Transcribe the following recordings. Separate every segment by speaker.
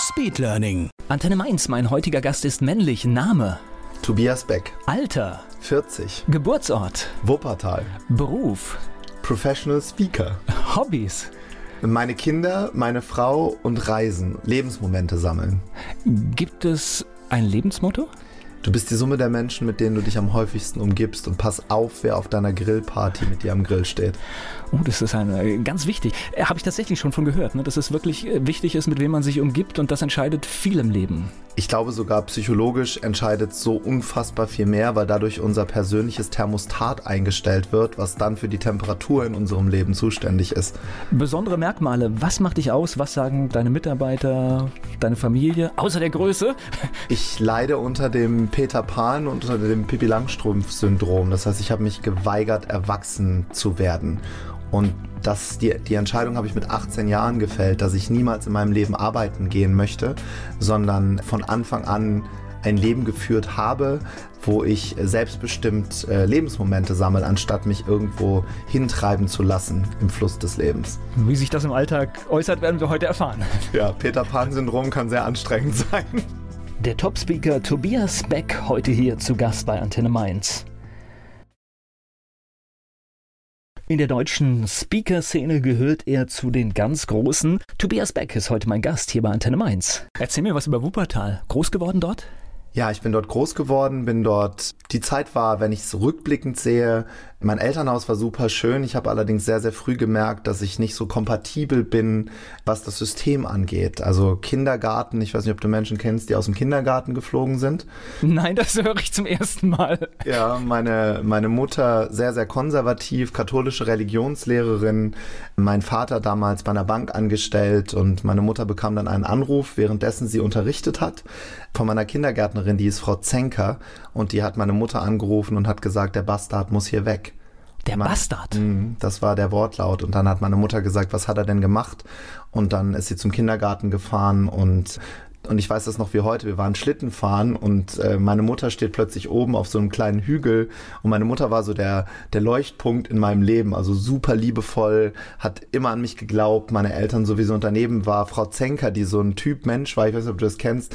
Speaker 1: Speedlearning.
Speaker 2: Antenne Mainz, mein heutiger Gast ist männlich. Name,
Speaker 3: Tobias Beck,
Speaker 2: Alter,
Speaker 3: 40,
Speaker 2: Geburtsort,
Speaker 3: Wuppertal,
Speaker 2: Beruf,
Speaker 3: Professional Speaker.
Speaker 2: Hobbys.
Speaker 3: Meine Kinder, meine Frau und Reisen, Lebensmomente sammeln.
Speaker 2: Gibt es ein Lebensmotto?
Speaker 3: Du bist die Summe der Menschen, mit denen du dich am häufigsten umgibst und pass auf, wer auf deiner Grillparty mit dir am Grill steht.
Speaker 2: Oh, das ist eine, ganz wichtig. Äh, Habe ich tatsächlich schon von gehört, ne? dass es wirklich äh, wichtig ist, mit wem man sich umgibt und das entscheidet viel im Leben.
Speaker 3: Ich glaube sogar psychologisch entscheidet so unfassbar viel mehr, weil dadurch unser persönliches Thermostat eingestellt wird, was dann für die Temperatur in unserem Leben zuständig ist.
Speaker 2: Besondere Merkmale, was macht dich aus? Was sagen deine Mitarbeiter, deine Familie, außer der Größe?
Speaker 3: Ich leide unter dem Peter Pan und unter dem Pippi Langstrumpf-Syndrom. Das heißt, ich habe mich geweigert, erwachsen zu werden. Und das, die, die Entscheidung habe ich mit 18 Jahren gefällt, dass ich niemals in meinem Leben arbeiten gehen möchte, sondern von Anfang an ein Leben geführt habe, wo ich selbstbestimmt äh, Lebensmomente sammle, anstatt mich irgendwo hintreiben zu lassen im Fluss des Lebens.
Speaker 2: Wie sich das im Alltag äußert, werden wir heute erfahren.
Speaker 3: Ja, Peter Pan-Syndrom kann sehr anstrengend sein.
Speaker 2: Der Top-Speaker Tobias Beck heute hier zu Gast bei Antenne Mainz. In der deutschen Speaker-Szene gehört er zu den ganz Großen. Tobias Beck ist heute mein Gast hier bei Antenne Mainz. Erzähl mir was über Wuppertal. Groß geworden dort?
Speaker 3: Ja, ich bin dort groß geworden, bin dort. Die Zeit war, wenn ich es rückblickend sehe, mein Elternhaus war super schön. Ich habe allerdings sehr, sehr früh gemerkt, dass ich nicht so kompatibel bin, was das System angeht. Also Kindergarten, ich weiß nicht, ob du Menschen kennst, die aus dem Kindergarten geflogen sind.
Speaker 2: Nein, das höre ich zum ersten Mal.
Speaker 3: Ja, meine, meine Mutter sehr, sehr konservativ, katholische Religionslehrerin, mein Vater damals bei einer Bank angestellt und meine Mutter bekam dann einen Anruf, währenddessen sie unterrichtet hat, von meiner Kindergärtnerin, die ist Frau Zenker und die hat meine Mutter angerufen und hat gesagt, der Bastard muss hier weg.
Speaker 2: Der Bastard.
Speaker 3: Mhm, Das war der Wortlaut. Und dann hat meine Mutter gesagt, was hat er denn gemacht? Und dann ist sie zum Kindergarten gefahren und und ich weiß das noch wie heute, wir waren Schlitten fahren und äh, meine Mutter steht plötzlich oben auf so einem kleinen Hügel. Und meine Mutter war so der, der Leuchtpunkt in meinem Leben, also super liebevoll, hat immer an mich geglaubt, meine Eltern sowieso. Und daneben war Frau Zenker, die so ein Typ Mensch war, ich weiß nicht, ob du das kennst,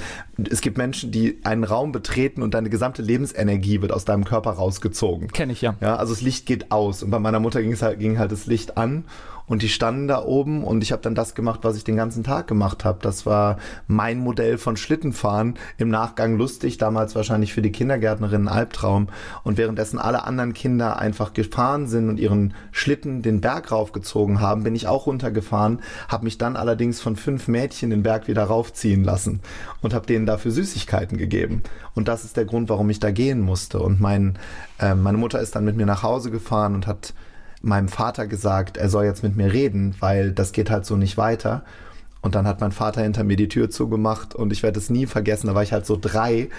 Speaker 3: es gibt Menschen, die einen Raum betreten und deine gesamte Lebensenergie wird aus deinem Körper rausgezogen.
Speaker 2: Kenn ich ja.
Speaker 3: Ja, also das Licht geht aus. Und bei meiner Mutter ging, es halt, ging halt das Licht an und die standen da oben und ich habe dann das gemacht, was ich den ganzen Tag gemacht habe. Das war mein Modell von Schlittenfahren. Im Nachgang lustig, damals wahrscheinlich für die Kindergärtnerin ein Albtraum. Und währenddessen alle anderen Kinder einfach gefahren sind und ihren Schlitten den Berg raufgezogen haben, bin ich auch runtergefahren, habe mich dann allerdings von fünf Mädchen den Berg wieder raufziehen lassen und habe denen dafür Süßigkeiten gegeben. Und das ist der Grund, warum ich da gehen musste. Und mein, äh, meine Mutter ist dann mit mir nach Hause gefahren und hat meinem Vater gesagt, er soll jetzt mit mir reden, weil das geht halt so nicht weiter. Und dann hat mein Vater hinter mir die Tür zugemacht und ich werde es nie vergessen, da war ich halt so drei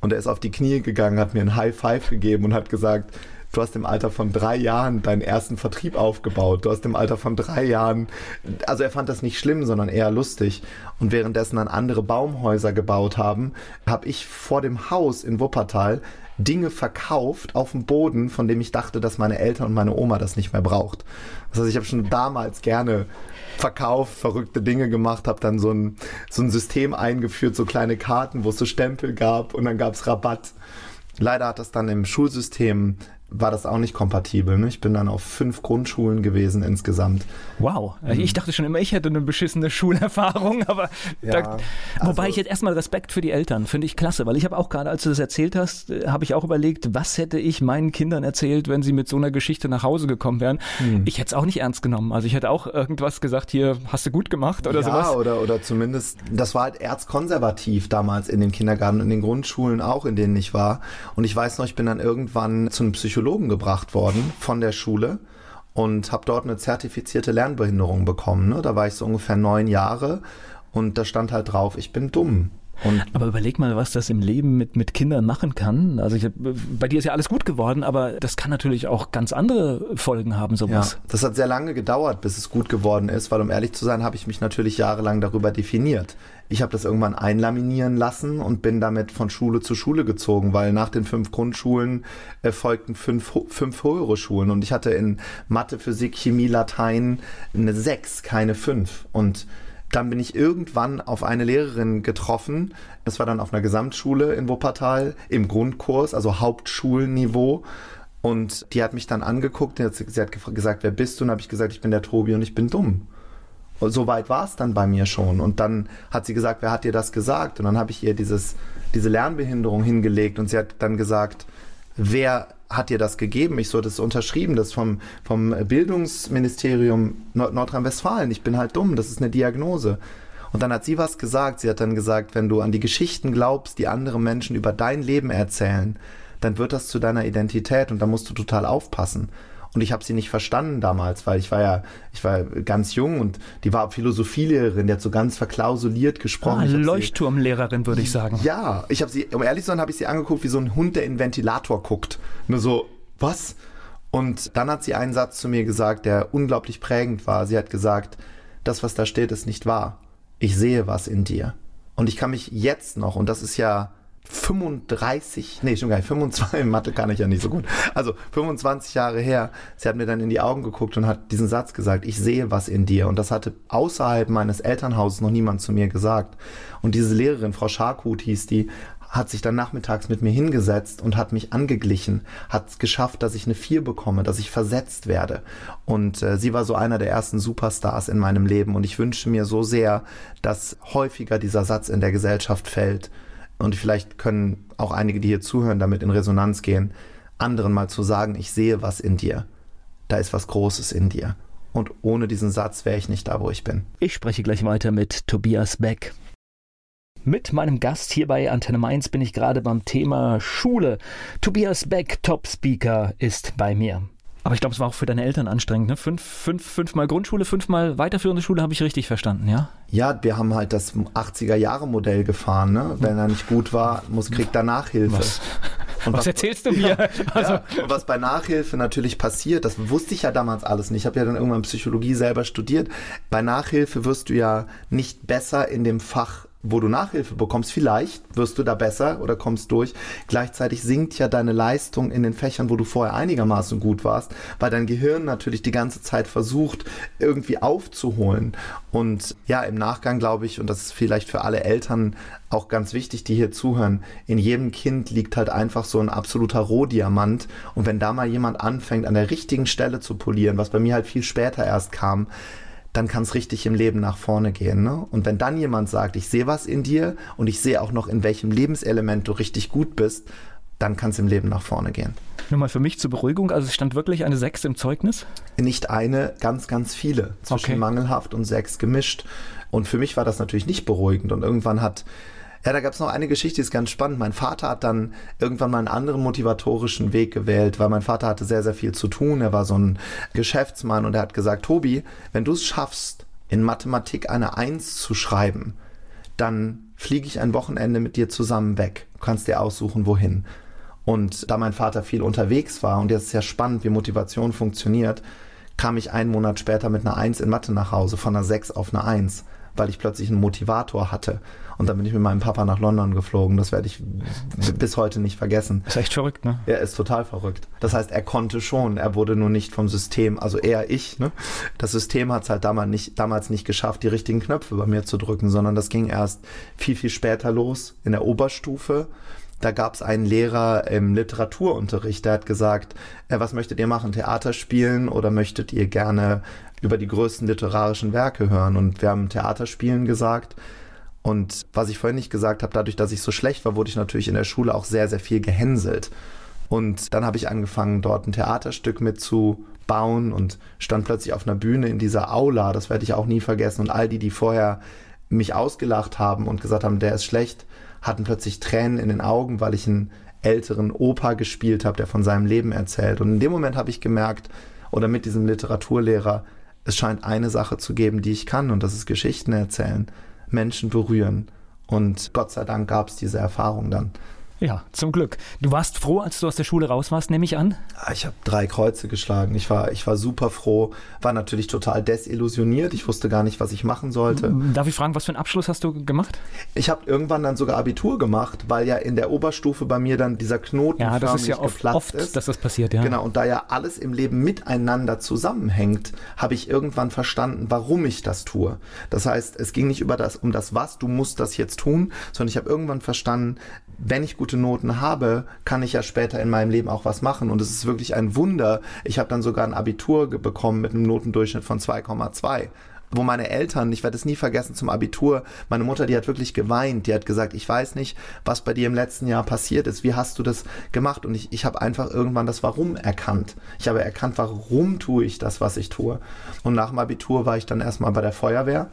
Speaker 3: und er ist auf die Knie gegangen, hat mir ein High Five gegeben und hat gesagt, du hast im Alter von drei Jahren deinen ersten Vertrieb aufgebaut. Du hast im Alter von drei Jahren, also er fand das nicht schlimm, sondern eher lustig. Und währenddessen dann andere Baumhäuser gebaut haben, habe ich vor dem Haus in Wuppertal Dinge verkauft auf dem Boden, von dem ich dachte, dass meine Eltern und meine Oma das nicht mehr braucht. Das heißt, ich habe schon damals gerne verkauft, verrückte Dinge gemacht, habe dann so ein, so ein System eingeführt, so kleine Karten, wo es so Stempel gab und dann gab es Rabatt. Leider hat das dann im Schulsystem war das auch nicht kompatibel. Ne? Ich bin dann auf fünf Grundschulen gewesen insgesamt.
Speaker 2: Wow. Ich dachte schon immer, ich hätte eine beschissene Schulerfahrung, aber
Speaker 3: Ja,
Speaker 2: da,
Speaker 3: also-
Speaker 2: wobei ich jetzt erstmal Respekt für die Eltern, finde ich klasse, weil ich habe auch gerade, als du das erzählt hast, äh, habe ich auch überlegt, was hätte ich meinen Kindern erzählt, wenn sie mit so einer Geschichte nach Hause gekommen wären.
Speaker 3: Hm.
Speaker 2: Ich hätte es auch nicht ernst genommen. Also ich hätte auch irgendwas gesagt, hier hast du gut gemacht oder
Speaker 3: ja,
Speaker 2: sowas.
Speaker 3: Oder, oder zumindest, das war halt erzkonservativ damals in den Kindergarten und in den Grundschulen auch, in denen ich war. Und ich weiß noch, ich bin dann irgendwann zu einem Psychologen gebracht worden von der Schule und habe dort eine zertifizierte Lernbehinderung bekommen. Ne? Da war ich so ungefähr neun Jahre Und da stand halt drauf, ich bin dumm.
Speaker 2: Und aber überleg mal, was das im Leben mit, mit Kindern machen kann. Also ich, bei dir ist ja alles gut geworden, aber das kann natürlich auch ganz andere Folgen haben, sowas.
Speaker 3: Ja, das hat sehr lange gedauert, bis es gut geworden ist, weil um ehrlich zu sein, habe ich mich natürlich jahrelang darüber definiert. Ich habe das irgendwann einlaminieren lassen und bin damit von Schule zu Schule gezogen, weil nach den fünf Grundschulen äh, folgten fünf, fünf höhere Schulen und ich hatte in Mathe, Physik, Chemie, Latein eine sechs, keine fünf. Und dann bin ich irgendwann auf eine Lehrerin getroffen. Das war dann auf einer Gesamtschule in Wuppertal im Grundkurs, also Hauptschulniveau. Und die hat mich dann angeguckt, sie hat gesagt, wer bist du? Und habe ich gesagt, ich bin der Tobi und ich bin dumm. Und so weit war es dann bei mir schon. Und dann hat sie gesagt, wer hat dir das gesagt? Und dann habe ich ihr dieses, diese Lernbehinderung hingelegt und sie hat dann gesagt, wer hat dir das gegeben? Ich so, das ist unterschrieben, das vom, vom Bildungsministerium Nordrhein-Westfalen. Ich bin halt dumm, das ist eine Diagnose. Und dann hat sie was gesagt. Sie hat dann gesagt, wenn du an die Geschichten glaubst, die andere Menschen über dein Leben erzählen, dann wird das zu deiner Identität und da musst du total aufpassen. Und ich habe sie nicht verstanden damals, weil ich war ja, ich war ganz jung und die war Philosophielehrerin, die hat so ganz verklausuliert gesprochen. Ah,
Speaker 2: Leuchtturmlehrerin, würde ich sagen.
Speaker 3: Ja, ich habe sie, um ehrlich zu sein, habe ich sie angeguckt wie so ein Hund, der in den Ventilator guckt. Nur so, was? Und dann hat sie einen Satz zu mir gesagt, der unglaublich prägend war. Sie hat gesagt, das, was da steht, ist nicht wahr. Ich sehe was in dir. Und ich kann mich jetzt noch, und das ist ja 35, nee, schon gar nicht, 25, Mathe kann ich ja nicht so gut. Also 25 Jahre her, sie hat mir dann in die Augen geguckt und hat diesen Satz gesagt, ich sehe was in dir. Und das hatte außerhalb meines Elternhauses noch niemand zu mir gesagt. Und diese Lehrerin, Frau Scharkut hieß die, hat sich dann nachmittags mit mir hingesetzt und hat mich angeglichen, hat es geschafft, dass ich eine Vier bekomme, dass ich versetzt werde. Und äh, sie war so einer der ersten Superstars in meinem Leben. Und ich wünsche mir so sehr, dass häufiger dieser Satz in der Gesellschaft fällt und vielleicht können auch einige, die hier zuhören, damit in Resonanz gehen, anderen mal zu sagen, ich sehe was in dir. Da ist was Großes in dir. Und ohne diesen Satz wäre ich nicht da, wo ich bin.
Speaker 2: Ich spreche gleich weiter mit Tobias Beck. Mit meinem Gast hier bei Antenne Mainz bin ich gerade beim Thema Schule. Tobias Beck, Top Speaker, ist bei mir. Aber ich glaube, es war auch für deine Eltern anstrengend. Ne? Fünf, fünf, fünfmal Grundschule, fünfmal weiterführende Schule, habe ich richtig verstanden, ja?
Speaker 3: Ja, wir haben halt das 80er-Jahre-Modell gefahren. Ne? Wenn er nicht gut war, muss, kriegt er Nachhilfe.
Speaker 2: Was? Und was, was erzählst du mir? Ja,
Speaker 3: also. ja, und was bei Nachhilfe natürlich passiert, das wusste ich ja damals alles nicht. Ich habe ja dann irgendwann Psychologie selber studiert. Bei Nachhilfe wirst du ja nicht besser in dem Fach wo du Nachhilfe bekommst, vielleicht wirst du da besser oder kommst durch. Gleichzeitig sinkt ja deine Leistung in den Fächern, wo du vorher einigermaßen gut warst, weil dein Gehirn natürlich die ganze Zeit versucht, irgendwie aufzuholen. Und ja, im Nachgang glaube ich, und das ist vielleicht für alle Eltern auch ganz wichtig, die hier zuhören, in jedem Kind liegt halt einfach so ein absoluter Rohdiamant. Und wenn da mal jemand anfängt, an der richtigen Stelle zu polieren, was bei mir halt viel später erst kam, dann kann es richtig im Leben nach vorne gehen. Ne? Und wenn dann jemand sagt, ich sehe was in dir und ich sehe auch noch, in welchem Lebenselement du richtig gut bist, dann kann es im Leben nach vorne gehen.
Speaker 2: Nur mal für mich zur Beruhigung, also es stand wirklich eine 6 im Zeugnis?
Speaker 3: Nicht eine, ganz, ganz viele. Zwischen okay. mangelhaft und 6 gemischt. Und für mich war das natürlich nicht beruhigend. Und irgendwann hat ja, da gab es noch eine Geschichte, die ist ganz spannend. Mein Vater hat dann irgendwann mal einen anderen motivatorischen Weg gewählt, weil mein Vater hatte sehr, sehr viel zu tun. Er war so ein Geschäftsmann und er hat gesagt, Tobi, wenn du es schaffst, in Mathematik eine Eins zu schreiben, dann fliege ich ein Wochenende mit dir zusammen weg. Du kannst dir aussuchen, wohin. Und da mein Vater viel unterwegs war und jetzt ist ja spannend, wie Motivation funktioniert, kam ich einen Monat später mit einer Eins in Mathe nach Hause, von einer Sechs auf eine Eins, weil ich plötzlich einen Motivator hatte. Und dann bin ich mit meinem Papa nach London geflogen. Das werde ich bis heute nicht vergessen.
Speaker 2: Ist echt verrückt, ne?
Speaker 3: Er ist total verrückt. Das heißt, er konnte schon. Er wurde nur nicht vom System, also eher ich, ne? Das System hat es halt damals nicht, damals nicht geschafft, die richtigen Knöpfe bei mir zu drücken, sondern das ging erst viel, viel später los in der Oberstufe da gab es einen Lehrer im Literaturunterricht, der hat gesagt, äh, was möchtet ihr machen, Theater spielen oder möchtet ihr gerne über die größten literarischen Werke hören? Und wir haben Theaterspielen gesagt und was ich vorhin nicht gesagt habe, dadurch, dass ich so schlecht war, wurde ich natürlich in der Schule auch sehr, sehr viel gehänselt. Und dann habe ich angefangen, dort ein Theaterstück mitzubauen und stand plötzlich auf einer Bühne in dieser Aula. Das werde ich auch nie vergessen. Und all die, die vorher mich ausgelacht haben und gesagt haben, der ist schlecht, hatten plötzlich Tränen in den Augen, weil ich einen älteren Opa gespielt habe, der von seinem Leben erzählt. Und in dem Moment habe ich gemerkt, oder mit diesem Literaturlehrer, es scheint eine Sache zu geben, die ich kann, und das ist Geschichten erzählen Menschen berühren. Und Gott sei Dank gab es diese Erfahrung dann.
Speaker 2: Ja, zum Glück. Du warst froh, als du aus der Schule raus warst, nehme ich an?
Speaker 3: Ah, ich habe drei Kreuze geschlagen. Ich war, ich war super froh, war natürlich total desillusioniert. Ich wusste gar nicht, was ich machen sollte.
Speaker 2: Darf ich fragen, was für einen Abschluss hast du gemacht?
Speaker 3: Ich habe irgendwann dann sogar Abitur gemacht, weil ja in der Oberstufe bei mir dann dieser Knoten
Speaker 2: ja, das ist ja oft, oft
Speaker 3: ist.
Speaker 2: dass das passiert, ja.
Speaker 3: Genau, und da ja alles im Leben miteinander zusammenhängt, habe ich irgendwann verstanden, warum ich das tue. Das heißt, es ging nicht über das, um das Was, du musst das jetzt tun, sondern ich habe irgendwann verstanden, wenn ich gute Noten habe, kann ich ja später in meinem Leben auch was machen. Und es ist wirklich ein Wunder. Ich habe dann sogar ein Abitur bekommen mit einem Notendurchschnitt von 2,2 wo meine Eltern, ich werde es nie vergessen zum Abitur, meine Mutter, die hat wirklich geweint, die hat gesagt, ich weiß nicht, was bei dir im letzten Jahr passiert ist, wie hast du das gemacht? Und ich, ich habe einfach irgendwann das Warum erkannt. Ich habe erkannt, warum tue ich das, was ich tue. Und nach dem Abitur war ich dann erstmal bei der Feuerwehr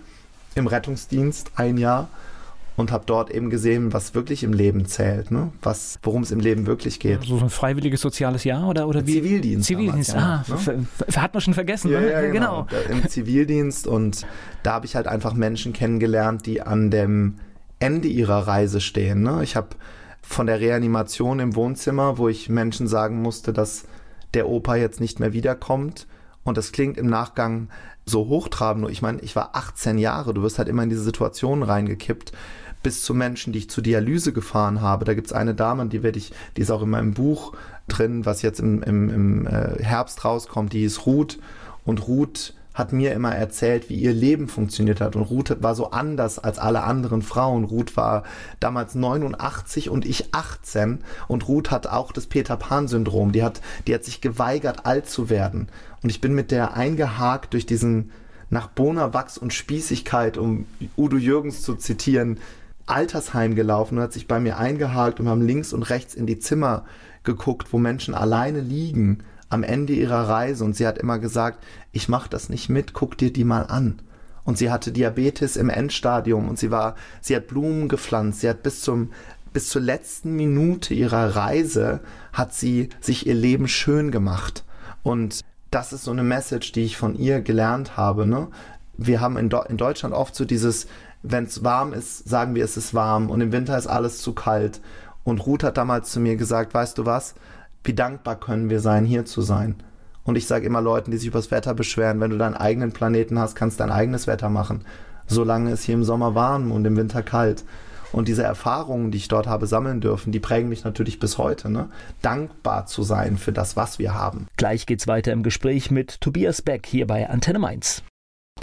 Speaker 3: im Rettungsdienst ein Jahr und habe dort eben gesehen, was wirklich im Leben zählt, ne? was, worum es im Leben wirklich geht.
Speaker 2: So ein freiwilliges soziales Jahr oder, oder wie?
Speaker 3: Zivildienst.
Speaker 2: Zivildienst, damals, ah, ja, ne? hat man schon vergessen.
Speaker 3: Ja, ne? ja, genau. genau. Im Zivildienst und da habe ich halt einfach Menschen kennengelernt, die an dem Ende ihrer Reise stehen. Ne? Ich habe von der Reanimation im Wohnzimmer, wo ich Menschen sagen musste, dass der Opa jetzt nicht mehr wiederkommt. Und das klingt im Nachgang so hochtrabend. Ich meine, ich war 18 Jahre, du wirst halt immer in diese Situation reingekippt bis zu Menschen, die ich zur Dialyse gefahren habe. Da gibt es eine Dame, die werde ich, die ist auch in meinem Buch drin, was jetzt im, im, im äh, Herbst rauskommt, die ist Ruth. Und Ruth hat mir immer erzählt, wie ihr Leben funktioniert hat. Und Ruth war so anders als alle anderen Frauen. Ruth war damals 89 und ich 18. Und Ruth hat auch das Peter Pan-Syndrom. Die hat, die hat sich geweigert, alt zu werden. Und ich bin mit der eingehakt durch diesen nach Bonawachs und Spießigkeit, um Udo Jürgens zu zitieren, Altersheim gelaufen und hat sich bei mir eingehakt und wir haben links und rechts in die Zimmer geguckt, wo Menschen alleine liegen am Ende ihrer Reise und sie hat immer gesagt, ich mach das nicht mit, guck dir die mal an. Und sie hatte Diabetes im Endstadium und sie war, sie hat Blumen gepflanzt, sie hat bis zum bis zur letzten Minute ihrer Reise hat sie sich ihr Leben schön gemacht. Und das ist so eine Message, die ich von ihr gelernt habe. Ne? Wir haben in, Do in Deutschland oft so dieses, wenn es warm ist, sagen wir, es ist warm und im Winter ist alles zu kalt. Und Ruth hat damals zu mir gesagt, weißt du was, wie dankbar können wir sein, hier zu sein. Und ich sage immer Leuten, die sich übers Wetter beschweren, wenn du deinen eigenen Planeten hast, kannst du dein eigenes Wetter machen. Solange es hier im Sommer warm und im Winter kalt. Und diese Erfahrungen, die ich dort habe sammeln dürfen, die prägen mich natürlich bis heute. Ne? Dankbar zu sein für das, was wir haben.
Speaker 2: Gleich geht's weiter im Gespräch mit Tobias Beck hier bei Antenne Mainz.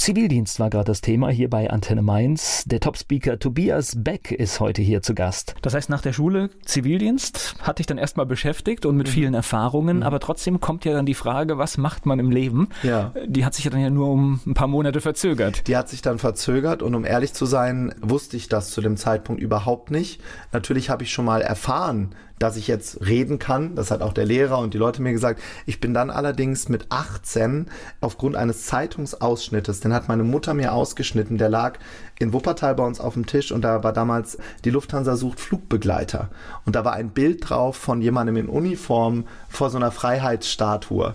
Speaker 2: Zivildienst war gerade das Thema hier bei Antenne Mainz. Der Top-Speaker Tobias Beck ist heute hier zu Gast. Das heißt, nach der Schule Zivildienst hat dich dann erstmal beschäftigt und mit mhm. vielen Erfahrungen, mhm. aber trotzdem kommt ja dann die Frage, was macht man im Leben?
Speaker 3: Ja.
Speaker 2: Die hat sich ja dann ja nur um ein paar Monate verzögert.
Speaker 3: Die hat sich dann verzögert und um ehrlich zu sein, wusste ich das zu dem Zeitpunkt überhaupt nicht. Natürlich habe ich schon mal erfahren, dass ich jetzt reden kann. Das hat auch der Lehrer und die Leute mir gesagt. Ich bin dann allerdings mit 18 aufgrund eines Zeitungsausschnittes, den hat meine Mutter mir ausgeschnitten, der lag in Wuppertal bei uns auf dem Tisch und da war damals die Lufthansa sucht Flugbegleiter. Und da war ein Bild drauf von jemandem in Uniform vor so einer Freiheitsstatue.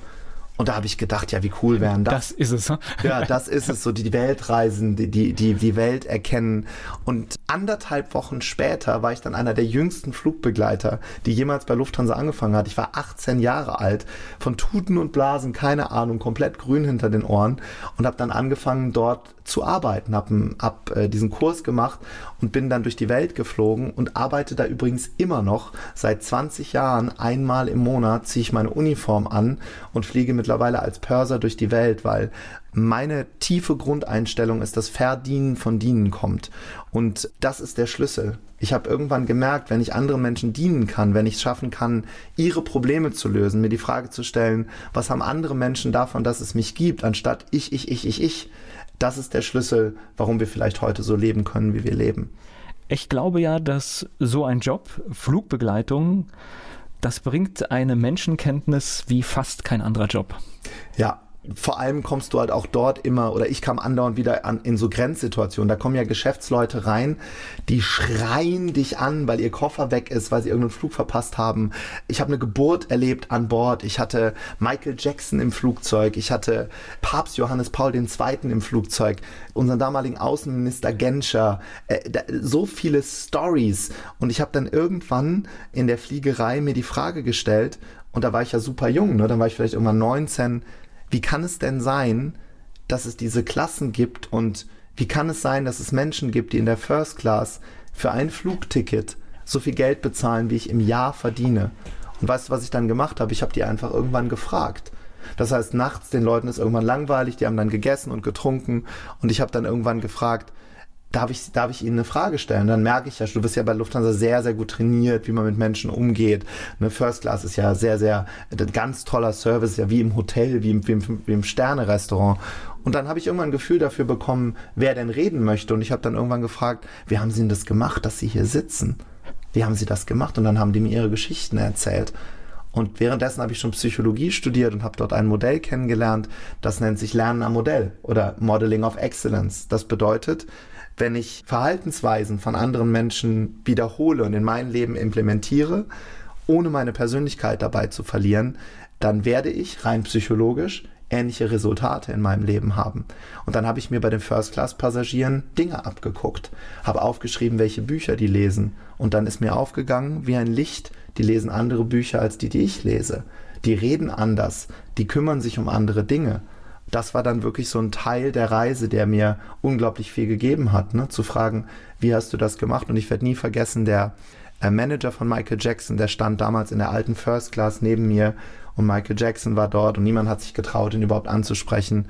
Speaker 3: Und da habe ich gedacht, ja, wie cool wären das?
Speaker 2: Das ist es. Hm?
Speaker 3: Ja, das ist es. So die Welt reisen, die, die, die, die Welt erkennen. Und anderthalb Wochen später war ich dann einer der jüngsten Flugbegleiter, die jemals bei Lufthansa angefangen hat. Ich war 18 Jahre alt, von Tuten und Blasen, keine Ahnung, komplett grün hinter den Ohren und habe dann angefangen, dort zu arbeiten, habe hab, äh, diesen Kurs gemacht und bin dann durch die Welt geflogen und arbeite da übrigens immer noch seit 20 Jahren einmal im Monat ziehe ich meine Uniform an und fliege mittlerweile als Pörser durch die Welt, weil meine tiefe Grundeinstellung ist, dass Verdienen von Dienen kommt. Und das ist der Schlüssel. Ich habe irgendwann gemerkt, wenn ich anderen Menschen dienen kann, wenn ich es schaffen kann, ihre Probleme zu lösen, mir die Frage zu stellen, was haben andere Menschen davon, dass es mich gibt, anstatt ich, ich, ich, ich, ich, das ist der Schlüssel, warum wir vielleicht heute so leben können, wie wir leben.
Speaker 2: Ich glaube ja, dass so ein Job, Flugbegleitung, das bringt eine Menschenkenntnis wie fast kein anderer Job.
Speaker 3: Ja, vor allem kommst du halt auch dort immer, oder ich kam andauernd wieder an, in so Grenzsituationen. Da kommen ja Geschäftsleute rein, die schreien dich an, weil ihr Koffer weg ist, weil sie irgendeinen Flug verpasst haben. Ich habe eine Geburt erlebt an Bord. Ich hatte Michael Jackson im Flugzeug. Ich hatte Papst Johannes Paul II. im Flugzeug. Unseren damaligen Außenminister Genscher. Äh, so viele Stories. Und ich habe dann irgendwann in der Fliegerei mir die Frage gestellt, und da war ich ja super jung, ne? dann war ich vielleicht irgendwann 19, wie kann es denn sein, dass es diese Klassen gibt und wie kann es sein, dass es Menschen gibt, die in der First Class für ein Flugticket so viel Geld bezahlen, wie ich im Jahr verdiene? Und weißt du, was ich dann gemacht habe? Ich habe die einfach irgendwann gefragt. Das heißt, nachts den Leuten ist irgendwann langweilig, die haben dann gegessen und getrunken und ich habe dann irgendwann gefragt, darf ich, darf ich Ihnen eine Frage stellen? Dann merke ich ja, du bist ja bei Lufthansa sehr, sehr gut trainiert, wie man mit Menschen umgeht. Eine First Class ist ja sehr, sehr, ein ganz toller Service, ja wie im Hotel, wie im, wie im, wie im Sterne-Restaurant. Und dann habe ich irgendwann ein Gefühl dafür bekommen, wer denn reden möchte. Und ich habe dann irgendwann gefragt, wie haben Sie denn das gemacht, dass Sie hier sitzen? Wie haben Sie das gemacht? Und dann haben die mir ihre Geschichten erzählt. Und währenddessen habe ich schon Psychologie studiert und habe dort ein Modell kennengelernt, das nennt sich Lernen am Modell oder Modeling of Excellence. Das bedeutet, wenn ich Verhaltensweisen von anderen Menschen wiederhole und in mein Leben implementiere, ohne meine Persönlichkeit dabei zu verlieren, dann werde ich rein psychologisch ähnliche Resultate in meinem Leben haben. Und dann habe ich mir bei den First-Class-Passagieren Dinge abgeguckt, habe aufgeschrieben, welche Bücher die lesen. Und dann ist mir aufgegangen, wie ein Licht, die lesen andere Bücher als die, die ich lese. Die reden anders, die kümmern sich um andere Dinge das war dann wirklich so ein Teil der Reise, der mir unglaublich viel gegeben hat, ne? zu fragen, wie hast du das gemacht? Und ich werde nie vergessen, der äh, Manager von Michael Jackson, der stand damals in der alten First Class neben mir und Michael Jackson war dort und niemand hat sich getraut, ihn überhaupt anzusprechen.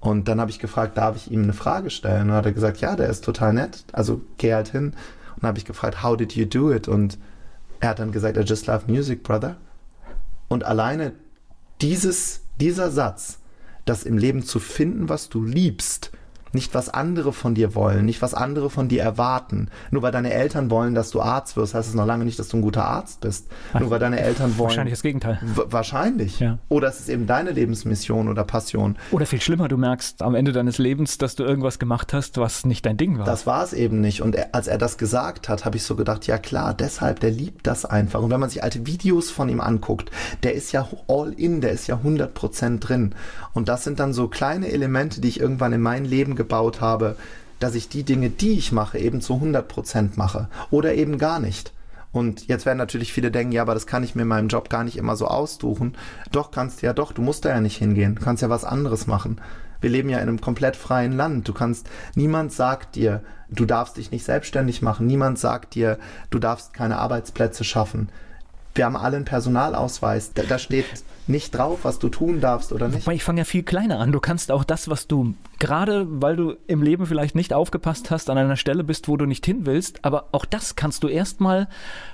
Speaker 3: Und dann habe ich gefragt, darf ich ihm eine Frage stellen? Und hat er gesagt, ja, der ist total nett. Also geh halt hin. Und dann habe ich gefragt, how did you do it? Und er hat dann gesagt, I just love music, brother. Und alleine dieses, dieser Satz das im Leben zu finden, was du liebst, nicht was andere von dir wollen, nicht was andere von dir erwarten. Nur weil deine Eltern wollen, dass du Arzt wirst, heißt es noch lange nicht, dass du ein guter Arzt bist. Ach, Nur weil deine Eltern wollen.
Speaker 2: Wahrscheinlich das Gegenteil.
Speaker 3: Wahrscheinlich. Ja. Oder es ist eben deine Lebensmission oder Passion.
Speaker 2: Oder viel schlimmer, du merkst am Ende deines Lebens, dass du irgendwas gemacht hast, was nicht dein Ding war.
Speaker 3: Das war es eben nicht. Und er, als er das gesagt hat, habe ich so gedacht, ja klar, deshalb, der liebt das einfach. Und wenn man sich alte Videos von ihm anguckt, der ist ja all in, der ist ja 100% drin. Und das sind dann so kleine Elemente, die ich irgendwann in mein Leben gebaut habe, dass ich die Dinge, die ich mache, eben zu 100 Prozent mache oder eben gar nicht. Und jetzt werden natürlich viele denken, ja, aber das kann ich mir in meinem Job gar nicht immer so aussuchen. Doch kannst ja doch, du musst da ja nicht hingehen. Du kannst ja was anderes machen. Wir leben ja in einem komplett freien Land. Du kannst, niemand sagt dir, du darfst dich nicht selbstständig machen. Niemand sagt dir, du darfst keine Arbeitsplätze schaffen. Wir haben alle einen Personalausweis. Da, da steht nicht drauf, was du tun darfst oder nicht.
Speaker 2: ich fange ja viel kleiner an. Du kannst auch das, was du gerade, weil du im Leben vielleicht nicht aufgepasst hast, an einer Stelle bist, wo du nicht hin willst, aber auch das kannst du erstmal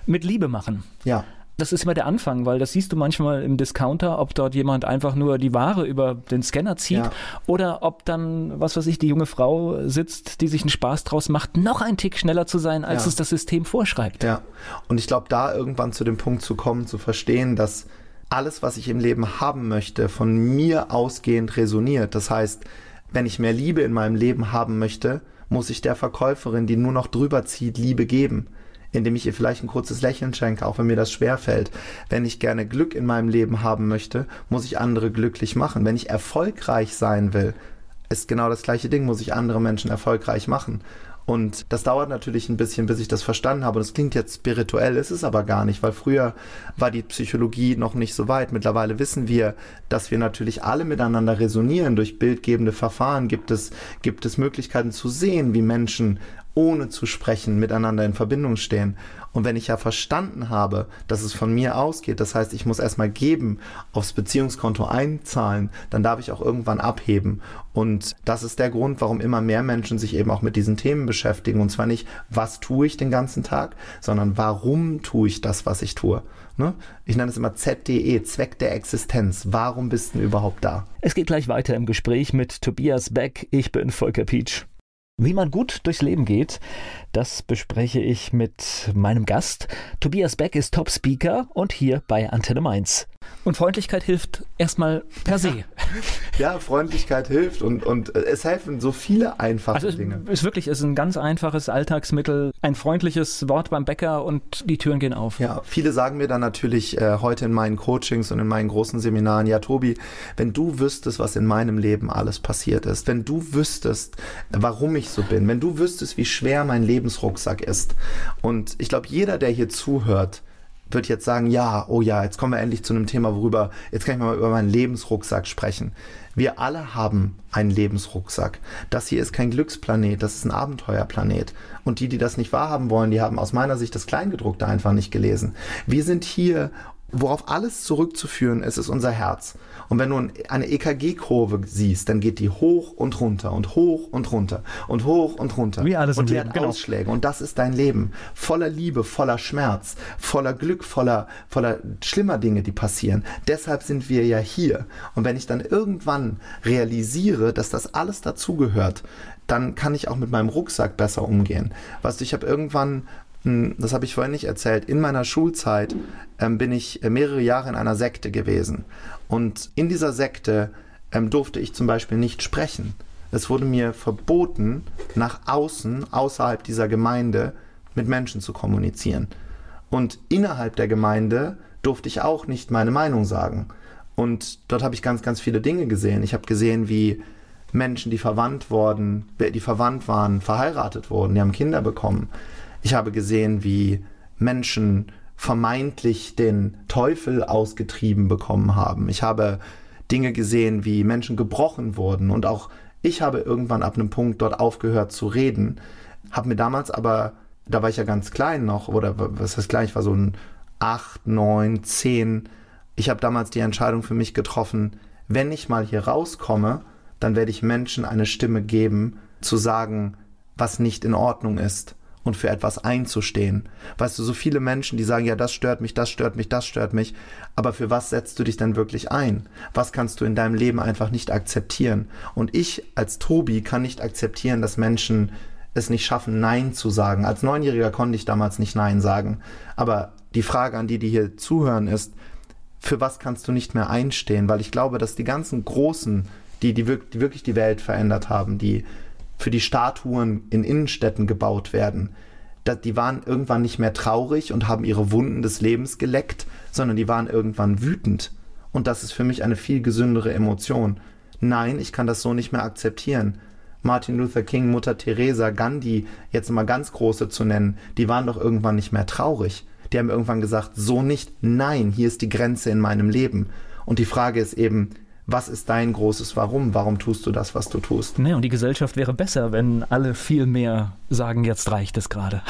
Speaker 2: mit Liebe machen.
Speaker 3: Ja
Speaker 2: das ist immer der Anfang, weil das siehst du manchmal im Discounter, ob dort jemand einfach nur die Ware über den Scanner zieht ja. oder ob dann, was weiß ich, die junge Frau sitzt, die sich einen Spaß draus macht, noch ein Tick schneller zu sein, als ja. es das System vorschreibt.
Speaker 3: Ja, und ich glaube, da irgendwann zu dem Punkt zu kommen, zu verstehen, dass alles, was ich im Leben haben möchte, von mir ausgehend resoniert. Das heißt, wenn ich mehr Liebe in meinem Leben haben möchte, muss ich der Verkäuferin, die nur noch drüber zieht, Liebe geben indem ich ihr vielleicht ein kurzes Lächeln schenke, auch wenn mir das schwer fällt. Wenn ich gerne Glück in meinem Leben haben möchte, muss ich andere glücklich machen. Wenn ich erfolgreich sein will, ist genau das gleiche Ding, muss ich andere Menschen erfolgreich machen. Und das dauert natürlich ein bisschen, bis ich das verstanden habe. Und es klingt jetzt spirituell, ist es aber gar nicht, weil früher war die Psychologie noch nicht so weit. Mittlerweile wissen wir, dass wir natürlich alle miteinander resonieren. Durch bildgebende Verfahren gibt es, gibt es Möglichkeiten zu sehen, wie Menschen ohne zu sprechen miteinander in Verbindung stehen. Und wenn ich ja verstanden habe, dass es von mir ausgeht, das heißt, ich muss erstmal geben, aufs Beziehungskonto einzahlen, dann darf ich auch irgendwann abheben. Und das ist der Grund, warum immer mehr Menschen sich eben auch mit diesen Themen beschäftigen. Und zwar nicht, was tue ich den ganzen Tag, sondern warum tue ich das, was ich tue. Ne? Ich nenne es immer ZDE, Zweck der Existenz. Warum bist du überhaupt da?
Speaker 2: Es geht gleich weiter im Gespräch mit Tobias Beck. Ich bin Volker Pietsch. Wie man gut durchs Leben geht, das bespreche ich mit meinem Gast. Tobias Beck ist Top-Speaker und hier bei Antenne Mainz. Und Freundlichkeit hilft erstmal per se.
Speaker 3: Ja, Freundlichkeit hilft und, und es helfen so viele einfache
Speaker 2: also
Speaker 3: Dinge.
Speaker 2: Es ist wirklich es ist ein ganz einfaches Alltagsmittel, ein freundliches Wort beim Bäcker und die Türen gehen auf.
Speaker 3: Ja, viele sagen mir dann natürlich äh, heute in meinen Coachings und in meinen großen Seminaren, ja Tobi, wenn du wüsstest, was in meinem Leben alles passiert ist, wenn du wüsstest, warum ich so bin, wenn du wüsstest, wie schwer mein Lebensrucksack ist. Und ich glaube, jeder, der hier zuhört, wird jetzt sagen, ja, oh ja, jetzt kommen wir endlich zu einem Thema, worüber, jetzt kann ich mal über meinen Lebensrucksack sprechen. Wir alle haben einen Lebensrucksack. Das hier ist kein Glücksplanet, das ist ein Abenteuerplanet. Und die, die das nicht wahrhaben wollen, die haben aus meiner Sicht das Kleingedruckte einfach nicht gelesen. Wir sind hier, worauf alles zurückzuführen ist, ist unser Herz. Und wenn du eine EKG-Kurve siehst, dann geht die hoch und runter und hoch und runter und hoch und runter.
Speaker 2: Wie alles
Speaker 3: und die
Speaker 2: Leben,
Speaker 3: hat
Speaker 2: genau.
Speaker 3: Ausschläge. Und das ist dein Leben. Voller Liebe, voller Schmerz, voller Glück, voller, voller schlimmer Dinge, die passieren. Deshalb sind wir ja hier. Und wenn ich dann irgendwann realisiere, dass das alles dazugehört, dann kann ich auch mit meinem Rucksack besser umgehen. Weißt du, ich habe irgendwann das habe ich vorhin nicht erzählt, in meiner Schulzeit ähm, bin ich äh, mehrere Jahre in einer Sekte gewesen. Und in dieser Sekte ähm, durfte ich zum Beispiel nicht sprechen. Es wurde mir verboten, nach außen, außerhalb dieser Gemeinde, mit Menschen zu kommunizieren. Und innerhalb der Gemeinde durfte ich auch nicht meine Meinung sagen. Und dort habe ich ganz, ganz viele Dinge gesehen. Ich habe gesehen, wie Menschen, die verwandt wurden, die verwandt waren, verheiratet wurden, die haben Kinder bekommen. Ich habe gesehen, wie Menschen vermeintlich den Teufel ausgetrieben bekommen haben. Ich habe Dinge gesehen, wie Menschen gebrochen wurden und auch ich habe irgendwann ab einem Punkt dort aufgehört zu reden, habe mir damals aber, da war ich ja ganz klein noch, oder was heißt klein, ich war so ein acht, neun, zehn. Ich habe damals die Entscheidung für mich getroffen, wenn ich mal hier rauskomme, dann werde ich Menschen eine Stimme geben, zu sagen, was nicht in Ordnung ist und für etwas einzustehen. Weißt du, so viele Menschen, die sagen, ja, das stört mich, das stört mich, das stört mich, aber für was setzt du dich denn wirklich ein? Was kannst du in deinem Leben einfach nicht akzeptieren? Und ich als Tobi kann nicht akzeptieren, dass Menschen es nicht schaffen, Nein zu sagen. Als Neunjähriger konnte ich damals nicht Nein sagen. Aber die Frage an die, die hier zuhören, ist, für was kannst du nicht mehr einstehen? Weil ich glaube, dass die ganzen Großen, die, die, die wirklich die Welt verändert haben, die für die Statuen in Innenstädten gebaut werden. Die waren irgendwann nicht mehr traurig und haben ihre Wunden des Lebens geleckt, sondern die waren irgendwann wütend. Und das ist für mich eine viel gesündere Emotion. Nein, ich kann das so nicht mehr akzeptieren. Martin Luther King, Mutter Teresa, Gandhi, jetzt mal ganz große zu nennen, die waren doch irgendwann nicht mehr traurig. Die haben irgendwann gesagt, so nicht, nein, hier ist die Grenze in meinem Leben. Und die Frage ist eben, was ist dein großes Warum? Warum tust du das, was du tust?
Speaker 2: Nee, und die Gesellschaft wäre besser, wenn alle viel mehr sagen, jetzt reicht es gerade.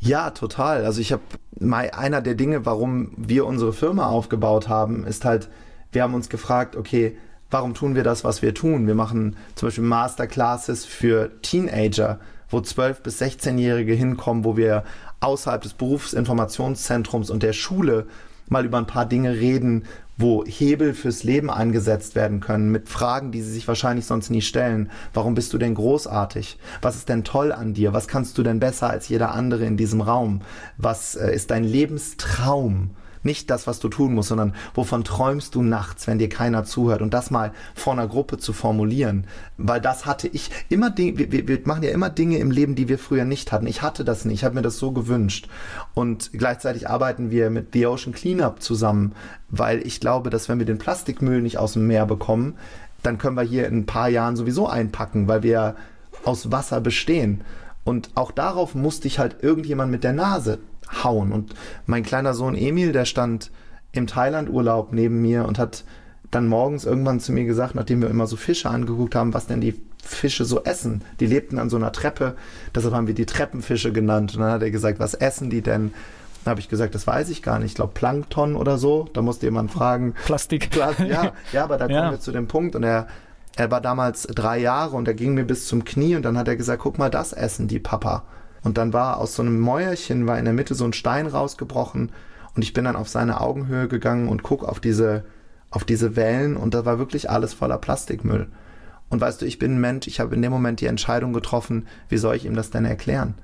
Speaker 3: Ja, total. Also ich habe mal einer der Dinge, warum wir unsere Firma aufgebaut haben, ist halt, wir haben uns gefragt, okay, warum tun wir das, was wir tun? Wir machen zum Beispiel Masterclasses für Teenager, wo 12- bis 16-Jährige hinkommen, wo wir außerhalb des Berufsinformationszentrums und der Schule mal über ein paar Dinge reden, wo Hebel fürs Leben eingesetzt werden können, mit Fragen, die sie sich wahrscheinlich sonst nie stellen. Warum bist du denn großartig? Was ist denn toll an dir? Was kannst du denn besser als jeder andere in diesem Raum? Was äh, ist dein Lebenstraum? Nicht das, was du tun musst, sondern wovon träumst du nachts, wenn dir keiner zuhört und das mal vor einer Gruppe zu formulieren. Weil das hatte ich immer, wir, wir machen ja immer Dinge im Leben, die wir früher nicht hatten. Ich hatte das nicht, ich habe mir das so gewünscht. Und gleichzeitig arbeiten wir mit The Ocean Cleanup zusammen, weil ich glaube, dass wenn wir den Plastikmüll nicht aus dem Meer bekommen, dann können wir hier in ein paar Jahren sowieso einpacken, weil wir aus Wasser bestehen. Und auch darauf musste ich halt irgendjemand mit der Nase hauen. Und mein kleiner Sohn Emil, der stand im Thailand-Urlaub neben mir und hat dann morgens irgendwann zu mir gesagt, nachdem wir immer so Fische angeguckt haben, was denn die Fische so essen. Die lebten an so einer Treppe, deshalb haben wir die Treppenfische genannt. Und dann hat er gesagt, was essen die denn? Dann habe ich gesagt, das weiß ich gar nicht. Ich glaube Plankton oder so. Da musste jemand fragen.
Speaker 2: Plastik.
Speaker 3: Ja, ja aber da kommen ja. wir zu dem Punkt. Und er, er war damals drei Jahre und er ging mir bis zum Knie und dann hat er gesagt, guck mal, das essen die Papa. Und dann war aus so einem Mäuerchen, war in der Mitte so ein Stein rausgebrochen und ich bin dann auf seine Augenhöhe gegangen und guck auf diese, auf diese Wellen und da war wirklich alles voller Plastikmüll. Und weißt du, ich bin ein Mensch, ich habe in dem Moment die Entscheidung getroffen, wie soll ich ihm das denn erklären?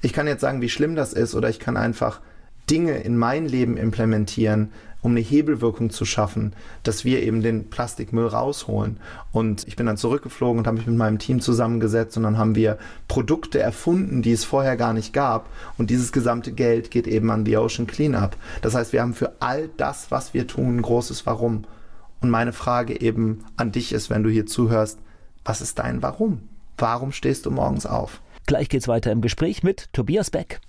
Speaker 3: Ich kann jetzt sagen, wie schlimm das ist oder ich kann einfach Dinge in mein Leben implementieren um eine Hebelwirkung zu schaffen, dass wir eben den Plastikmüll rausholen. Und ich bin dann zurückgeflogen und habe mich mit meinem Team zusammengesetzt und dann haben wir Produkte erfunden, die es vorher gar nicht gab. Und dieses gesamte Geld geht eben an die Ocean Cleanup. Das heißt, wir haben für all das, was wir tun, ein großes Warum. Und meine Frage eben an dich ist, wenn du hier zuhörst, was ist dein Warum? Warum stehst du morgens auf?
Speaker 2: Gleich geht's weiter im Gespräch mit Tobias Beck.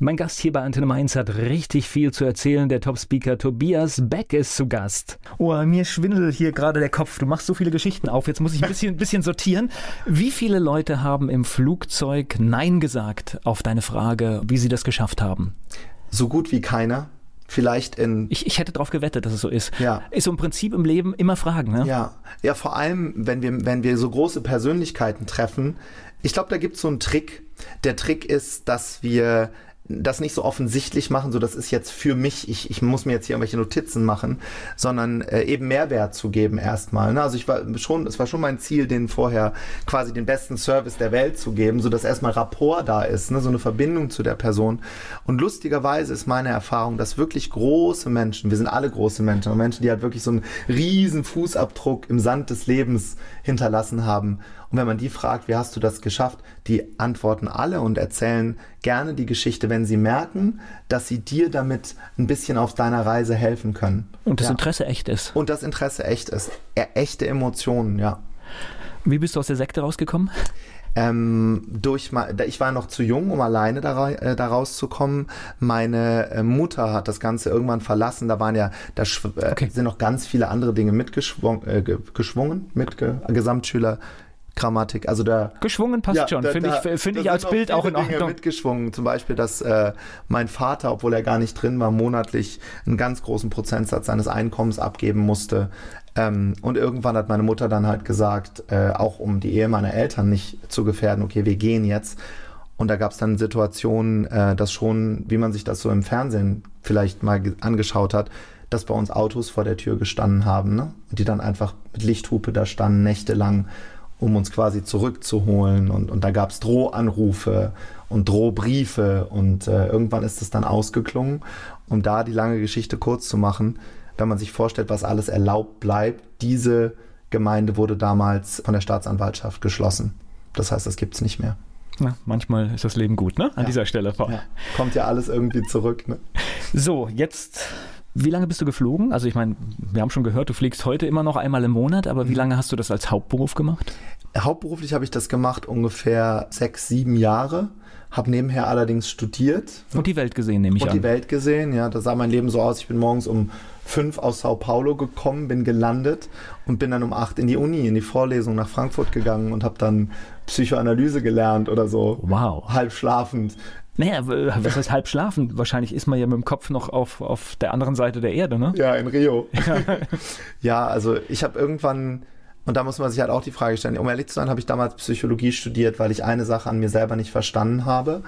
Speaker 2: Mein Gast hier bei Antenne Mainz hat richtig viel zu erzählen. Der Top-Speaker Tobias Beck ist zu Gast. Oh, mir schwindelt hier gerade der Kopf. Du machst so viele Geschichten auf. Jetzt muss ich ein bisschen, bisschen sortieren. Wie viele Leute haben im Flugzeug Nein gesagt auf deine Frage, wie sie das geschafft haben?
Speaker 3: So gut wie keiner vielleicht in.
Speaker 2: Ich, ich hätte darauf gewettet, dass es so ist.
Speaker 3: Ja.
Speaker 2: Ist so im Prinzip im Leben immer Fragen, ne?
Speaker 3: Ja. Ja, vor allem, wenn wir, wenn wir so große Persönlichkeiten treffen. Ich glaube, da gibt es so einen Trick. Der Trick ist, dass wir das nicht so offensichtlich machen, so das ist jetzt für mich, ich, ich muss mir jetzt hier irgendwelche Notizen machen, sondern äh, eben Mehrwert zu geben erstmal. Ne? Also ich war schon, es war schon mein Ziel, denen vorher quasi den besten Service der Welt zu geben, so dass erstmal Rapport da ist, ne? so eine Verbindung zu der Person. Und lustigerweise ist meine Erfahrung, dass wirklich große Menschen, wir sind alle große Menschen, Menschen, die halt wirklich so einen riesen Fußabdruck im Sand des Lebens hinterlassen haben und wenn man die fragt, wie hast du das geschafft, die antworten alle und erzählen gerne die Geschichte, wenn sie merken, dass sie dir damit ein bisschen auf deiner Reise helfen können.
Speaker 2: Und das ja. Interesse echt ist.
Speaker 3: Und das Interesse echt ist. E echte Emotionen, ja.
Speaker 2: Wie bist du aus der Sekte rausgekommen?
Speaker 3: Ähm, durch ich war noch zu jung, um alleine da, äh, da rauszukommen. Meine äh, Mutter hat das Ganze irgendwann verlassen. Da waren ja, da äh, okay. sind noch ganz viele andere Dinge mitgeschwungen, äh, geschwungen, mit Gesamtschüler Grammatik. Also da
Speaker 2: geschwungen passt ja, schon, finde ich, finde ich als Bild auch in Ordnung. Dinge
Speaker 3: mitgeschwungen. Zum Beispiel, dass äh, mein Vater, obwohl er gar nicht drin war, monatlich einen ganz großen Prozentsatz seines Einkommens abgeben musste. Ähm, und irgendwann hat meine Mutter dann halt gesagt, äh, auch um die Ehe meiner Eltern nicht zu gefährden, okay, wir gehen jetzt. Und da gab es dann Situationen, äh, dass schon, wie man sich das so im Fernsehen vielleicht mal angeschaut hat, dass bei uns Autos vor der Tür gestanden haben, ne? Die dann einfach mit Lichthupe da standen, nächtelang um uns quasi zurückzuholen. Und, und da gab es Drohanrufe und Drohbriefe und äh, irgendwann ist es dann ausgeklungen. Um da die lange Geschichte kurz zu machen, wenn man sich vorstellt, was alles erlaubt bleibt, diese Gemeinde wurde damals von der Staatsanwaltschaft geschlossen. Das heißt, das gibt es nicht mehr.
Speaker 2: Na, manchmal ist das Leben gut, ne? An ja. dieser Stelle.
Speaker 3: Ja. Kommt ja alles irgendwie zurück. Ne?
Speaker 2: So, jetzt wie lange bist du geflogen? Also ich meine, wir haben schon gehört, du fliegst heute immer noch einmal im Monat, aber wie mhm. lange hast du das als Hauptberuf gemacht?
Speaker 3: Hauptberuflich habe ich das gemacht ungefähr sechs, sieben Jahre. Habe nebenher allerdings studiert.
Speaker 2: Und die Welt gesehen, nehme ich
Speaker 3: und
Speaker 2: an.
Speaker 3: Und die Welt gesehen, ja. Da sah mein Leben so aus. Ich bin morgens um fünf aus Sao Paulo gekommen, bin gelandet und bin dann um acht in die Uni, in die Vorlesung nach Frankfurt gegangen und habe dann Psychoanalyse gelernt oder so.
Speaker 2: Wow.
Speaker 3: Halb schlafend.
Speaker 2: Naja, was heißt halb schlafen? Wahrscheinlich ist man ja mit dem Kopf noch auf, auf der anderen Seite der Erde, ne?
Speaker 3: Ja, in Rio. ja, also ich habe irgendwann, und da muss man sich halt auch die Frage stellen, um ehrlich zu sein, habe ich damals Psychologie studiert, weil ich eine Sache an mir selber nicht verstanden habe.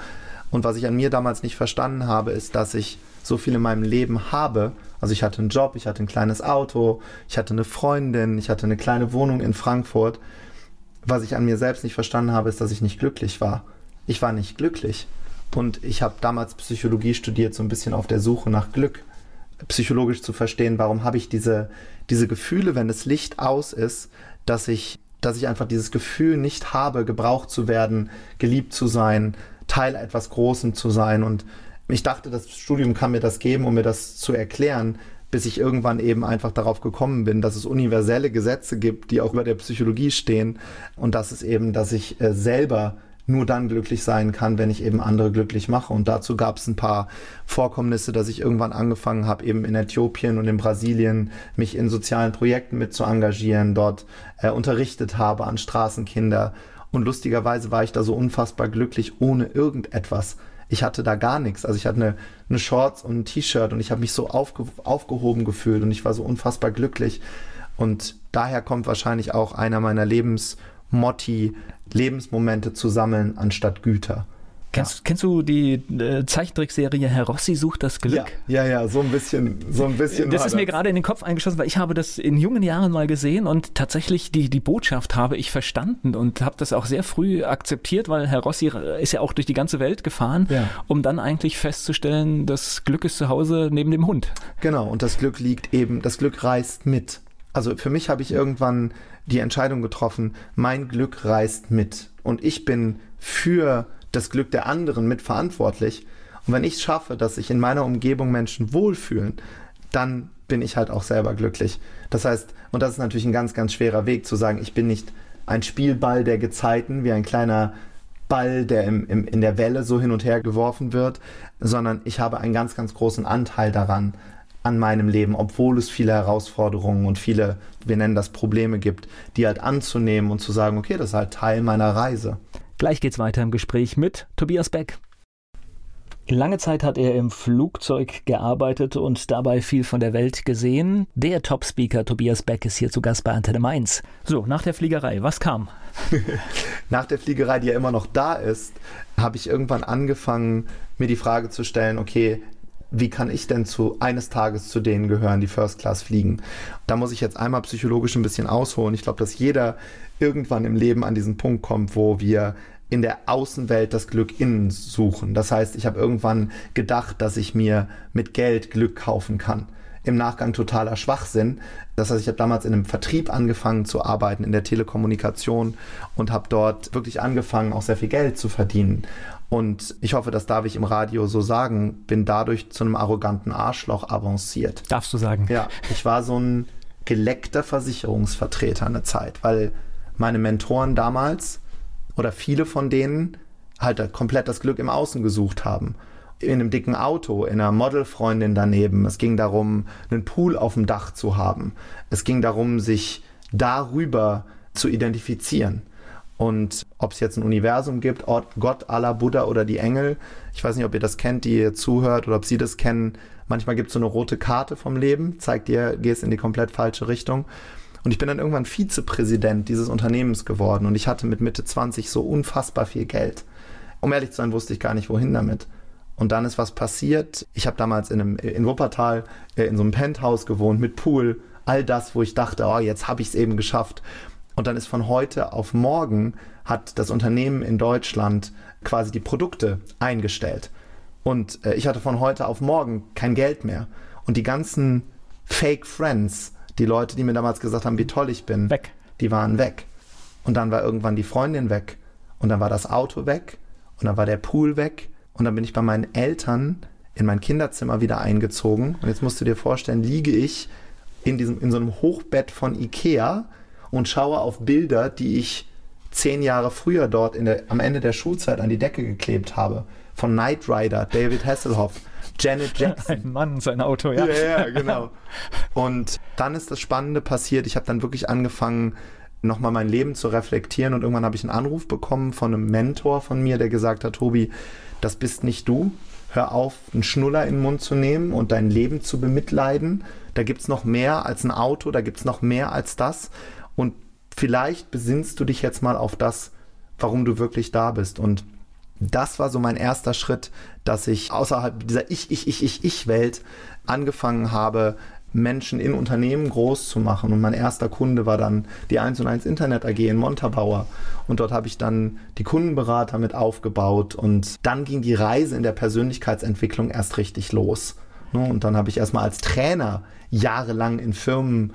Speaker 3: Und was ich an mir damals nicht verstanden habe, ist, dass ich so viel in meinem Leben habe. Also ich hatte einen Job, ich hatte ein kleines Auto, ich hatte eine Freundin, ich hatte eine kleine Wohnung in Frankfurt. Was ich an mir selbst nicht verstanden habe, ist, dass ich nicht glücklich war. Ich war nicht glücklich. Und ich habe damals Psychologie studiert, so ein bisschen auf der Suche nach Glück, psychologisch zu verstehen, warum habe ich diese, diese Gefühle, wenn das Licht aus ist, dass ich, dass ich einfach dieses Gefühl nicht habe, gebraucht zu werden, geliebt zu sein, Teil etwas Großem zu sein. Und ich dachte, das Studium kann mir das geben, um mir das zu erklären, bis ich irgendwann eben einfach darauf gekommen bin, dass es universelle Gesetze gibt, die auch über der Psychologie stehen und das ist eben, dass ich äh, selber nur dann glücklich sein kann, wenn ich eben andere glücklich mache. Und dazu gab es ein paar Vorkommnisse, dass ich irgendwann angefangen habe, eben in Äthiopien und in Brasilien mich in sozialen Projekten mit zu engagieren, dort äh, unterrichtet habe an Straßenkinder. Und lustigerweise war ich da so unfassbar glücklich ohne irgendetwas. Ich hatte da gar nichts. Also ich hatte eine, eine Shorts und ein T-Shirt und ich habe mich so aufge, aufgehoben gefühlt und ich war so unfassbar glücklich. Und daher kommt wahrscheinlich auch einer meiner Lebens Motti, Lebensmomente zu sammeln anstatt Güter.
Speaker 2: Kennst, kennst du die äh, Zeichentrickserie Herr Rossi sucht das Glück?
Speaker 3: Ja, ja, ja so ein bisschen, so ein bisschen.
Speaker 2: Das ist mir gerade in den Kopf eingeschossen, weil ich habe das in jungen Jahren mal gesehen und tatsächlich die, die Botschaft habe ich verstanden und habe das auch sehr früh akzeptiert, weil Herr Rossi ist ja auch durch die ganze Welt gefahren, ja. um dann eigentlich festzustellen, das Glück ist zu Hause neben dem Hund.
Speaker 3: Genau, und das Glück liegt eben, das Glück reist mit. Also für mich habe ich irgendwann die Entscheidung getroffen, mein Glück reist mit und ich bin für das Glück der anderen mitverantwortlich. Und wenn ich es schaffe, dass sich in meiner Umgebung Menschen wohlfühlen, dann bin ich halt auch selber glücklich. Das heißt, und das ist natürlich ein ganz, ganz schwerer Weg zu sagen, ich bin nicht ein Spielball der Gezeiten, wie ein kleiner Ball, der im, im, in der Welle so hin und her geworfen wird, sondern ich habe einen ganz, ganz großen Anteil daran, an meinem Leben, obwohl es viele Herausforderungen und viele, wir nennen das Probleme gibt, die halt anzunehmen und zu sagen, okay, das ist halt Teil meiner Reise.
Speaker 2: Gleich geht's weiter im Gespräch mit Tobias Beck. Lange Zeit hat er im Flugzeug gearbeitet und dabei viel von der Welt gesehen. Der Top-Speaker Tobias Beck ist hier zu Gast bei Antenne Mainz. So, nach der Fliegerei, was kam?
Speaker 3: nach der Fliegerei, die ja immer noch da ist, habe ich irgendwann angefangen, mir die Frage zu stellen, okay, wie kann ich denn zu eines Tages zu denen gehören, die First Class fliegen? Da muss ich jetzt einmal psychologisch ein bisschen ausholen. Ich glaube, dass jeder irgendwann im Leben an diesen Punkt kommt, wo wir in der Außenwelt das Glück innen suchen. Das heißt, ich habe irgendwann gedacht, dass ich mir mit Geld Glück kaufen kann. Im Nachgang totaler Schwachsinn. Das heißt, ich habe damals in einem Vertrieb angefangen zu arbeiten, in der Telekommunikation und habe dort wirklich angefangen, auch sehr viel Geld zu verdienen. Und ich hoffe, das darf ich im Radio so sagen, bin dadurch zu einem arroganten Arschloch avanciert.
Speaker 2: Darfst du sagen?
Speaker 3: Ja, ich war so ein geleckter Versicherungsvertreter eine Zeit, weil meine Mentoren damals oder viele von denen halt komplett das Glück im Außen gesucht haben. In einem dicken Auto, in einer Modelfreundin daneben. Es ging darum, einen Pool auf dem Dach zu haben. Es ging darum, sich darüber zu identifizieren. Und ob es jetzt ein Universum gibt, Gott, Allah, Buddha oder die Engel, ich weiß nicht, ob ihr das kennt, die ihr zuhört oder ob sie das kennen. Manchmal gibt es so eine rote Karte vom Leben, zeigt dir, gehst in die komplett falsche Richtung. Und ich bin dann irgendwann Vizepräsident dieses Unternehmens geworden und ich hatte mit Mitte 20 so unfassbar viel Geld. Um ehrlich zu sein, wusste ich gar nicht, wohin damit. Und dann ist was passiert. Ich habe damals in, einem, in Wuppertal äh, in so einem Penthouse gewohnt mit Pool. All das, wo ich dachte, oh, jetzt habe ich es eben geschafft. Und dann ist von heute auf morgen hat das Unternehmen in Deutschland quasi die Produkte eingestellt. Und äh, ich hatte von heute auf morgen kein Geld mehr. Und die ganzen Fake Friends, die Leute, die mir damals gesagt haben, wie toll ich bin,
Speaker 2: weg.
Speaker 3: die waren weg. Und dann war irgendwann die Freundin weg. Und dann war das Auto weg. Und dann war der Pool weg. Und dann bin ich bei meinen Eltern in mein Kinderzimmer wieder eingezogen. Und jetzt musst du dir vorstellen, liege ich in, diesem, in so einem Hochbett von Ikea und schaue auf Bilder, die ich zehn Jahre früher dort der, am Ende der Schulzeit an die Decke geklebt habe. Von Knight Rider, David Hasselhoff. Janet Jackson.
Speaker 2: Ein Mann, sein Auto, ja.
Speaker 3: Ja, ja, genau. Und dann ist das Spannende passiert. Ich habe dann wirklich angefangen, nochmal mein Leben zu reflektieren und irgendwann habe ich einen Anruf bekommen von einem Mentor von mir, der gesagt hat, Tobi, das bist nicht du. Hör auf, einen Schnuller in den Mund zu nehmen und dein Leben zu bemitleiden. Da gibt es noch mehr als ein Auto, da gibt es noch mehr als das. Vielleicht besinnst du dich jetzt mal auf das, warum du wirklich da bist. Und das war so mein erster Schritt, dass ich außerhalb dieser Ich, Ich, Ich, Ich, Ich-Welt angefangen habe, Menschen in Unternehmen groß zu machen. Und mein erster Kunde war dann die 1 und 1 Internet AG in Montabaur. Und dort habe ich dann die Kundenberater mit aufgebaut. Und dann ging die Reise in der Persönlichkeitsentwicklung erst richtig los. Ne, und dann habe ich erstmal als Trainer jahrelang in Firmen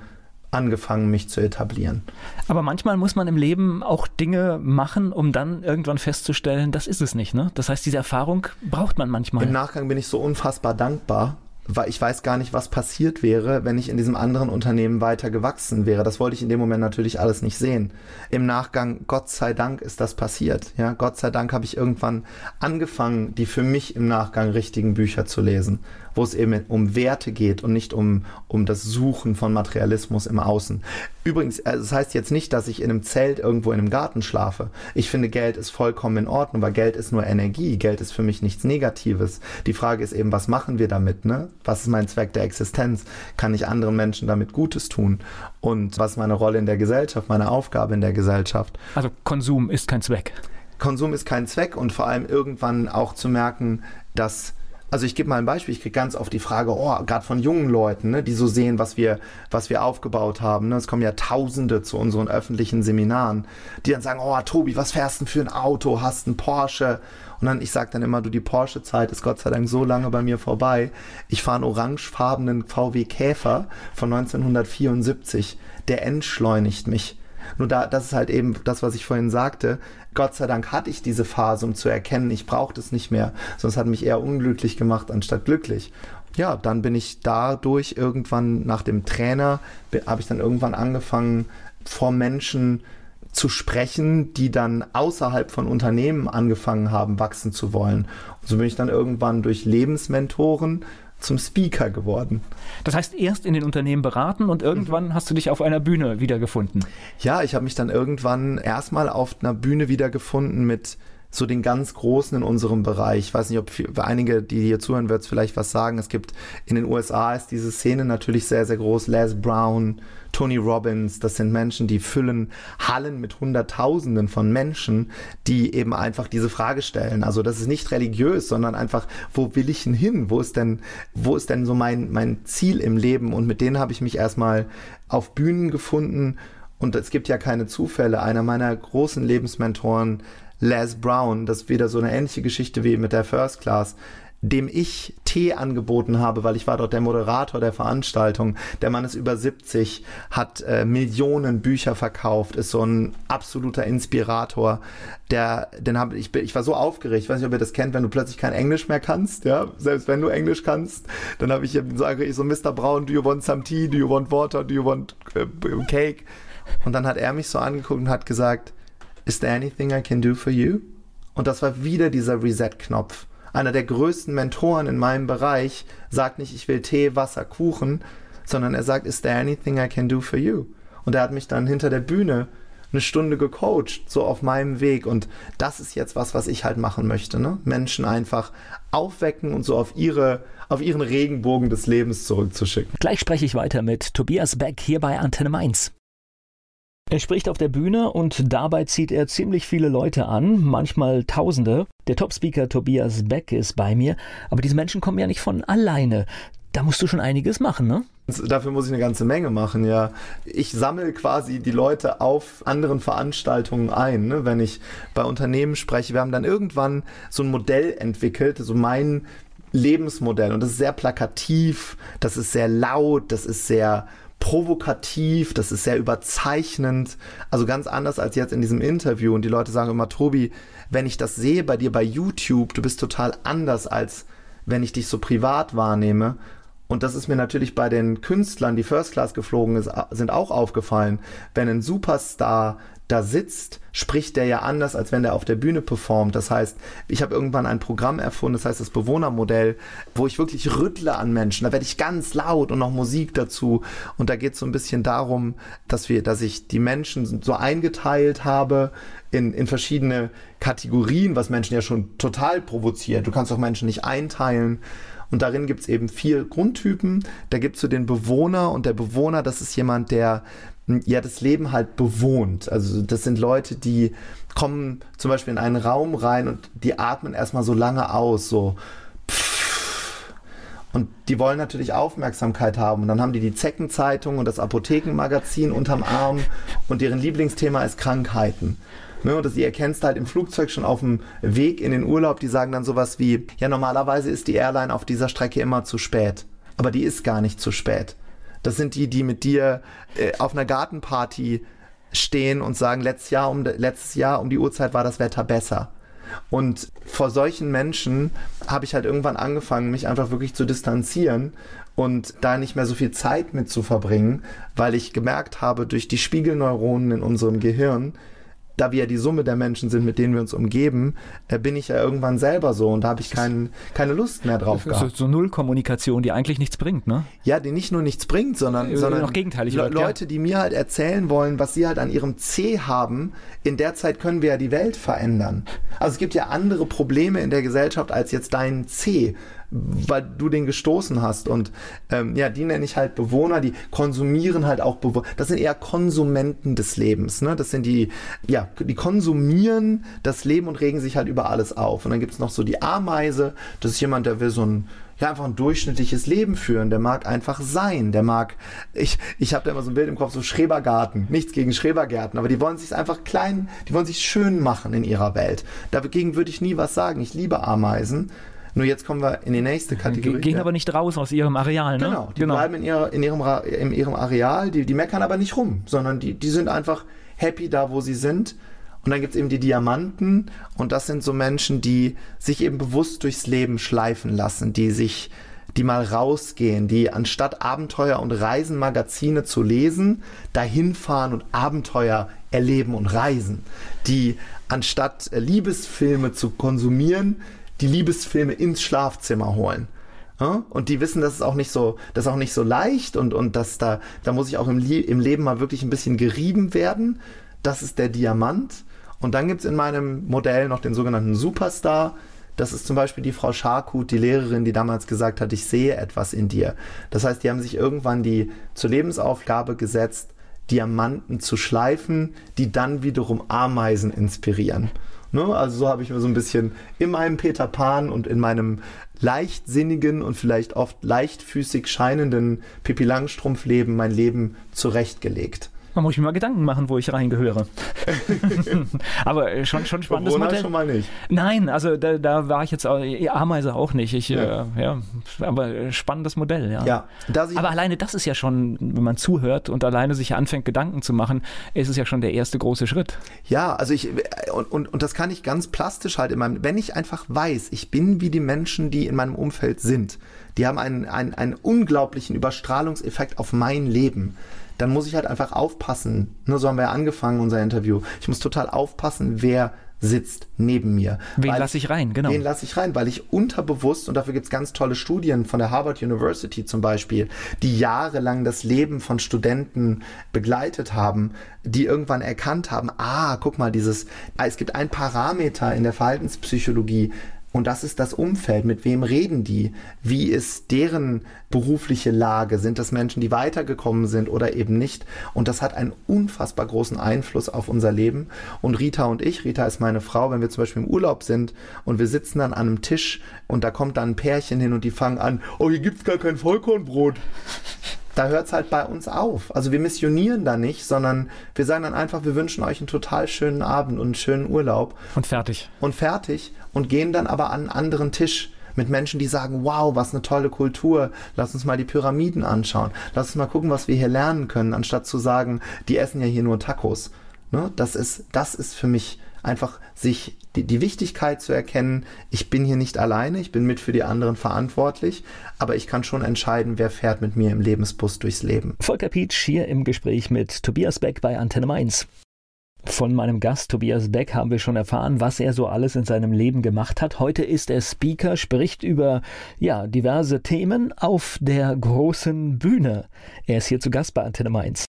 Speaker 3: angefangen, mich zu etablieren.
Speaker 2: Aber manchmal muss man im Leben auch Dinge machen, um dann irgendwann festzustellen, das ist es nicht. Ne? Das heißt, diese Erfahrung braucht man manchmal.
Speaker 3: Im Nachgang bin ich so unfassbar dankbar, weil ich weiß gar nicht, was passiert wäre, wenn ich in diesem anderen Unternehmen weiter gewachsen wäre. Das wollte ich in dem Moment natürlich alles nicht sehen. Im Nachgang, Gott sei Dank, ist das passiert. Ja, Gott sei Dank habe ich irgendwann angefangen, die für mich im Nachgang richtigen Bücher zu lesen wo es eben um Werte geht und nicht um, um das Suchen von Materialismus im Außen. Übrigens, äh, das heißt jetzt nicht, dass ich in einem Zelt irgendwo in einem Garten schlafe. Ich finde, Geld ist vollkommen in Ordnung, weil Geld ist nur Energie. Geld ist für mich nichts Negatives. Die Frage ist eben, was machen wir damit? Ne? Was ist mein Zweck der Existenz? Kann ich anderen Menschen damit Gutes tun? Und was ist meine Rolle in der Gesellschaft, meine Aufgabe in der Gesellschaft?
Speaker 2: Also Konsum ist kein Zweck.
Speaker 3: Konsum ist kein Zweck und vor allem irgendwann auch zu merken, dass also ich gebe mal ein Beispiel, ich kriege ganz oft die Frage, oh, gerade von jungen Leuten, ne, die so sehen, was wir, was wir aufgebaut haben. Ne? Es kommen ja Tausende zu unseren öffentlichen Seminaren, die dann sagen, oh, Tobi, was fährst du für ein Auto? Hast ein Porsche? Und dann, ich sage dann immer, du, die Porsche-Zeit ist Gott sei Dank so lange bei mir vorbei. Ich fahre einen orangefarbenen VW Käfer von 1974. Der entschleunigt mich. Nur da, das ist halt eben das, was ich vorhin sagte. Gott sei Dank hatte ich diese Phase, um zu erkennen, ich brauche das nicht mehr. Sonst hat mich eher unglücklich gemacht, anstatt glücklich. Ja, dann bin ich dadurch irgendwann nach dem Trainer, habe ich dann irgendwann angefangen, vor Menschen zu sprechen, die dann außerhalb von Unternehmen angefangen haben, wachsen zu wollen. Und so bin ich dann irgendwann durch Lebensmentoren zum Speaker geworden.
Speaker 2: Das heißt, erst in den Unternehmen beraten und irgendwann mhm. hast du dich auf einer Bühne wiedergefunden.
Speaker 3: Ja, ich habe mich dann irgendwann erstmal auf einer Bühne wiedergefunden mit so den ganz Großen in unserem Bereich. Ich weiß nicht, ob für einige, die hier zuhören, wird es vielleicht was sagen. Es gibt in den USA ist diese Szene natürlich sehr, sehr groß. Les Brown, Tony Robbins, das sind Menschen, die füllen Hallen mit Hunderttausenden von Menschen, die eben einfach diese Frage stellen. Also das ist nicht religiös, sondern einfach, wo will ich denn hin? Wo ist denn, wo ist denn so mein, mein Ziel im Leben? Und mit denen habe ich mich erstmal auf Bühnen gefunden. Und es gibt ja keine Zufälle. Einer meiner großen Lebensmentoren, Les Brown, das ist wieder so eine ähnliche Geschichte wie mit der First Class dem ich Tee angeboten habe, weil ich war dort der Moderator der Veranstaltung. Der Mann ist über 70, hat äh, Millionen Bücher verkauft, ist so ein absoluter Inspirator. Der, den hab, ich, ich war so aufgeregt, ich weiß nicht, ob ihr das kennt, wenn du plötzlich kein Englisch mehr kannst, ja, selbst wenn du Englisch kannst, dann habe ich sage ich so, Mr. Brown, do you want some tea, do you want water, do you want uh, cake? Und dann hat er mich so angeguckt und hat gesagt, is there anything I can do for you? Und das war wieder dieser Reset-Knopf einer der größten Mentoren in meinem Bereich, sagt nicht, ich will Tee, Wasser, Kuchen, sondern er sagt, is there anything I can do for you? Und er hat mich dann hinter der Bühne eine Stunde gecoacht, so auf meinem Weg. Und das ist jetzt was, was ich halt machen möchte. Ne? Menschen einfach aufwecken und so auf ihre, auf ihren Regenbogen des Lebens zurückzuschicken.
Speaker 2: Gleich spreche ich weiter mit Tobias Beck hier bei Antenne Mainz. Er spricht auf der Bühne und dabei zieht er ziemlich viele Leute an, manchmal Tausende. Der Topspeaker Tobias Beck ist bei mir, aber diese Menschen kommen ja nicht von alleine. Da musst du schon einiges machen, ne?
Speaker 3: Dafür muss ich eine ganze Menge machen, ja. Ich sammle quasi die Leute auf anderen Veranstaltungen ein, ne? wenn ich bei Unternehmen spreche. Wir haben dann irgendwann so ein Modell entwickelt, so mein Lebensmodell. Und das ist sehr plakativ, das ist sehr laut, das ist sehr provokativ, das ist sehr überzeichnend, also ganz anders als jetzt in diesem Interview. Und die Leute sagen immer, Tobi, wenn ich das sehe bei dir bei YouTube, du bist total anders als wenn ich dich so privat wahrnehme. Und das ist mir natürlich bei den Künstlern, die First Class geflogen ist, sind auch aufgefallen. Wenn ein Superstar da sitzt, spricht der ja anders, als wenn der auf der Bühne performt. Das heißt, ich habe irgendwann ein Programm erfunden, das heißt das Bewohnermodell, wo ich wirklich rüttle an Menschen. Da werde ich ganz laut und noch Musik dazu. Und da geht es so ein bisschen darum, dass wir, dass ich die Menschen so eingeteilt habe in, in verschiedene Kategorien, was Menschen ja schon total provoziert. Du kannst auch Menschen nicht einteilen. Und darin gibt es eben vier Grundtypen. Da gibt es so den Bewohner und der Bewohner, das ist jemand, der ja das Leben halt bewohnt. Also das sind Leute, die kommen zum Beispiel in einen Raum rein und die atmen erstmal so lange aus, so und die wollen natürlich Aufmerksamkeit haben. Und dann haben die die Zeckenzeitung und das Apothekenmagazin unterm Arm und deren Lieblingsthema ist Krankheiten. Ne, und das, ihr erkennst halt im Flugzeug schon auf dem Weg in den Urlaub, die sagen dann sowas wie, ja, normalerweise ist die Airline auf dieser Strecke immer zu spät. Aber die ist gar nicht zu spät. Das sind die, die mit dir äh, auf einer Gartenparty stehen und sagen, letztes Jahr, um, letztes Jahr um die Uhrzeit war das Wetter besser. Und vor solchen Menschen habe ich halt irgendwann angefangen, mich einfach wirklich zu distanzieren und da nicht mehr so viel Zeit mit zu verbringen, weil ich gemerkt habe, durch die Spiegelneuronen in unserem Gehirn, da wir ja die Summe der Menschen sind, mit denen wir uns umgeben, äh, bin ich ja irgendwann selber so und da habe ich kein, keine Lust mehr drauf gehabt.
Speaker 2: So, so Nullkommunikation, die eigentlich nichts bringt, ne?
Speaker 3: Ja, die nicht nur nichts bringt, sondern,
Speaker 2: äh,
Speaker 3: sondern
Speaker 2: noch gegenteilig
Speaker 3: Le Leute, die mir halt erzählen wollen, was sie halt an ihrem C haben, in der Zeit können wir ja die Welt verändern. Also es gibt ja andere Probleme in der Gesellschaft als jetzt dein C weil du den gestoßen hast. Und ähm, ja, die nenne ich halt Bewohner, die konsumieren halt auch Bewohner. Das sind eher Konsumenten des Lebens. Ne? Das sind die, ja, die konsumieren das Leben und regen sich halt über alles auf. Und dann gibt es noch so die Ameise, das ist jemand, der will so ein einfach ein durchschnittliches Leben führen. Der mag einfach sein. Der mag, ich, ich habe da immer so ein Bild im Kopf, so Schrebergarten. Nichts gegen Schrebergärten, aber die wollen sich einfach klein, die wollen sich schön machen in ihrer Welt. Dagegen würde ich nie was sagen. Ich liebe Ameisen. Nur jetzt kommen wir in die nächste Kategorie.
Speaker 2: Gehen aber nicht raus aus ihrem Areal, ne?
Speaker 3: Genau, die genau. bleiben in, ihrer, in, ihrem, in ihrem Areal, die, die meckern aber nicht rum, sondern die, die sind einfach happy da, wo sie sind. Und dann gibt es eben die Diamanten und das sind so Menschen, die sich eben bewusst durchs Leben schleifen lassen, die sich, die mal rausgehen, die anstatt Abenteuer und Reisenmagazine zu lesen, dahin fahren und Abenteuer erleben und reisen, die anstatt Liebesfilme zu konsumieren, die Liebesfilme ins Schlafzimmer holen. Und die wissen, das ist auch nicht so, das auch nicht so leicht und, und dass da, da muss ich auch im, im Leben mal wirklich ein bisschen gerieben werden. Das ist der Diamant. Und dann gibt es in meinem Modell noch den sogenannten Superstar. Das ist zum Beispiel die Frau Scharkut, die Lehrerin, die damals gesagt hat, ich sehe etwas in dir. Das heißt, die haben sich irgendwann die zur Lebensaufgabe gesetzt, Diamanten zu schleifen, die dann wiederum Ameisen inspirieren. Ne? Also so habe ich mir so ein bisschen in meinem Peter Pan und in meinem leichtsinnigen und vielleicht oft leichtfüßig scheinenden Pippi Langstrumpf-Leben mein Leben zurechtgelegt.
Speaker 2: Da muss ich mir mal Gedanken machen, wo ich reingehöre. Aber äh, schon, schon spannendes
Speaker 3: Corona
Speaker 2: Modell.
Speaker 3: schon mal nicht.
Speaker 2: Nein, also da, da war ich jetzt auch, Ameise auch nicht. Ich, ja. Äh, ja, aber spannendes Modell, ja.
Speaker 3: ja
Speaker 2: aber alleine das ist ja schon, wenn man zuhört und alleine sich anfängt, Gedanken zu machen, ist es ja schon der erste große Schritt.
Speaker 3: Ja, also ich, und, und, und das kann ich ganz plastisch halt in meinem, wenn ich einfach weiß, ich bin wie die Menschen, die in meinem Umfeld sind, die haben einen, einen, einen unglaublichen Überstrahlungseffekt auf mein Leben dann muss ich halt einfach aufpassen. Ne, so haben wir ja angefangen, unser Interview. Ich muss total aufpassen, wer sitzt neben mir.
Speaker 2: Wen lasse ich rein, genau.
Speaker 3: Wen lasse ich rein, weil ich unterbewusst, und dafür gibt es ganz tolle Studien von der Harvard University zum Beispiel, die jahrelang das Leben von Studenten begleitet haben, die irgendwann erkannt haben, ah, guck mal, dieses, es gibt ein Parameter in der Verhaltenspsychologie, und das ist das Umfeld. Mit wem reden die? Wie ist deren berufliche Lage? Sind das Menschen, die weitergekommen sind oder eben nicht? Und das hat einen unfassbar großen Einfluss auf unser Leben. Und Rita und ich, Rita ist meine Frau, wenn wir zum Beispiel im Urlaub sind und wir sitzen dann an einem Tisch und da kommt dann ein Pärchen hin und die fangen an, oh, hier gibt's gar kein Vollkornbrot da hört es halt bei uns auf. Also wir missionieren da nicht, sondern wir sagen dann einfach, wir wünschen euch einen total schönen Abend und einen schönen Urlaub.
Speaker 2: Und fertig.
Speaker 3: Und fertig. Und gehen dann aber an einen anderen Tisch mit Menschen, die sagen, wow, was eine tolle Kultur, lass uns mal die Pyramiden anschauen, lass uns mal gucken, was wir hier lernen können, anstatt zu sagen, die essen ja hier nur Tacos. Ne? Das, ist, das ist für mich einfach sich die, die Wichtigkeit zu erkennen, ich bin hier nicht alleine, ich bin mit für die anderen verantwortlich, aber ich kann schon entscheiden, wer fährt mit mir im Lebensbus durchs Leben.
Speaker 2: Volker Pietsch hier im Gespräch mit Tobias Beck bei Antenne Mainz. Von meinem Gast Tobias Beck haben wir schon erfahren, was er so alles in seinem Leben gemacht hat. Heute ist er Speaker, spricht über ja, diverse Themen auf der großen Bühne. Er ist hier zu Gast bei Antenne Mainz.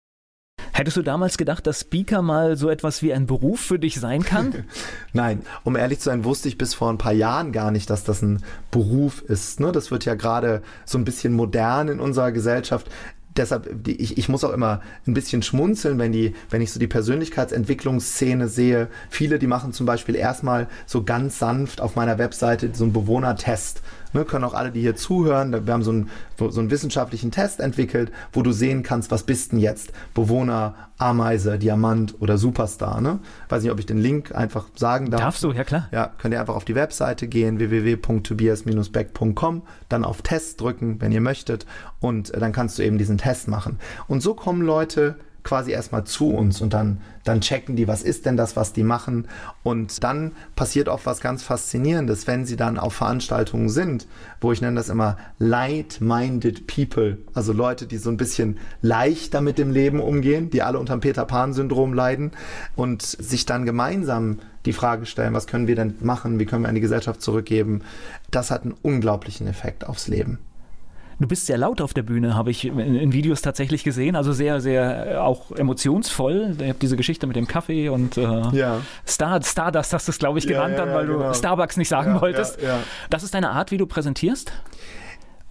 Speaker 2: Hättest du damals gedacht, dass Speaker mal so etwas wie ein Beruf für dich sein kann?
Speaker 3: Nein, um ehrlich zu sein, wusste ich bis vor ein paar Jahren gar nicht, dass das ein Beruf ist. Ne? Das wird ja gerade so ein bisschen modern in unserer Gesellschaft deshalb, ich, ich muss auch immer ein bisschen schmunzeln, wenn die, wenn ich so die Persönlichkeitsentwicklungsszene sehe. Viele, die machen zum Beispiel erstmal so ganz sanft auf meiner Webseite so einen Bewohnertest. Ne, können auch alle, die hier zuhören, wir haben so einen, so einen wissenschaftlichen Test entwickelt, wo du sehen kannst, was bist denn jetzt? Bewohner, Ameise, Diamant oder Superstar. Ne? Weiß nicht, ob ich den Link einfach sagen darf.
Speaker 2: Darfst du, ja klar.
Speaker 3: Ja, könnt ihr einfach auf die Webseite gehen, www.tobias-beck.com, dann auf Test drücken, wenn ihr möchtet, und äh, dann kannst du eben diesen Test machen. Und so kommen Leute quasi erstmal zu uns und dann, dann checken die, was ist denn das, was die machen. Und dann passiert auch was ganz Faszinierendes, wenn sie dann auf Veranstaltungen sind, wo ich nenne das immer light-minded people, also Leute, die so ein bisschen leichter mit dem Leben umgehen, die alle unter dem Peter Pan-Syndrom leiden und sich dann gemeinsam die Frage stellen, was können wir denn machen, wie können wir an die Gesellschaft zurückgeben. Das hat einen unglaublichen Effekt aufs Leben.
Speaker 2: Du bist sehr laut auf der Bühne, habe ich in, in, Videos tatsächlich gesehen. Also sehr, sehr äh, auch emotionsvoll. Ich habe diese Geschichte mit dem Kaffee und äh, ja. Star, Stardust hast du es, glaube ich, genannt, ja, ja, dann, weil genau. du Starbucks nicht sagen wolltest. Das ist deine Art, wie du präsentierst?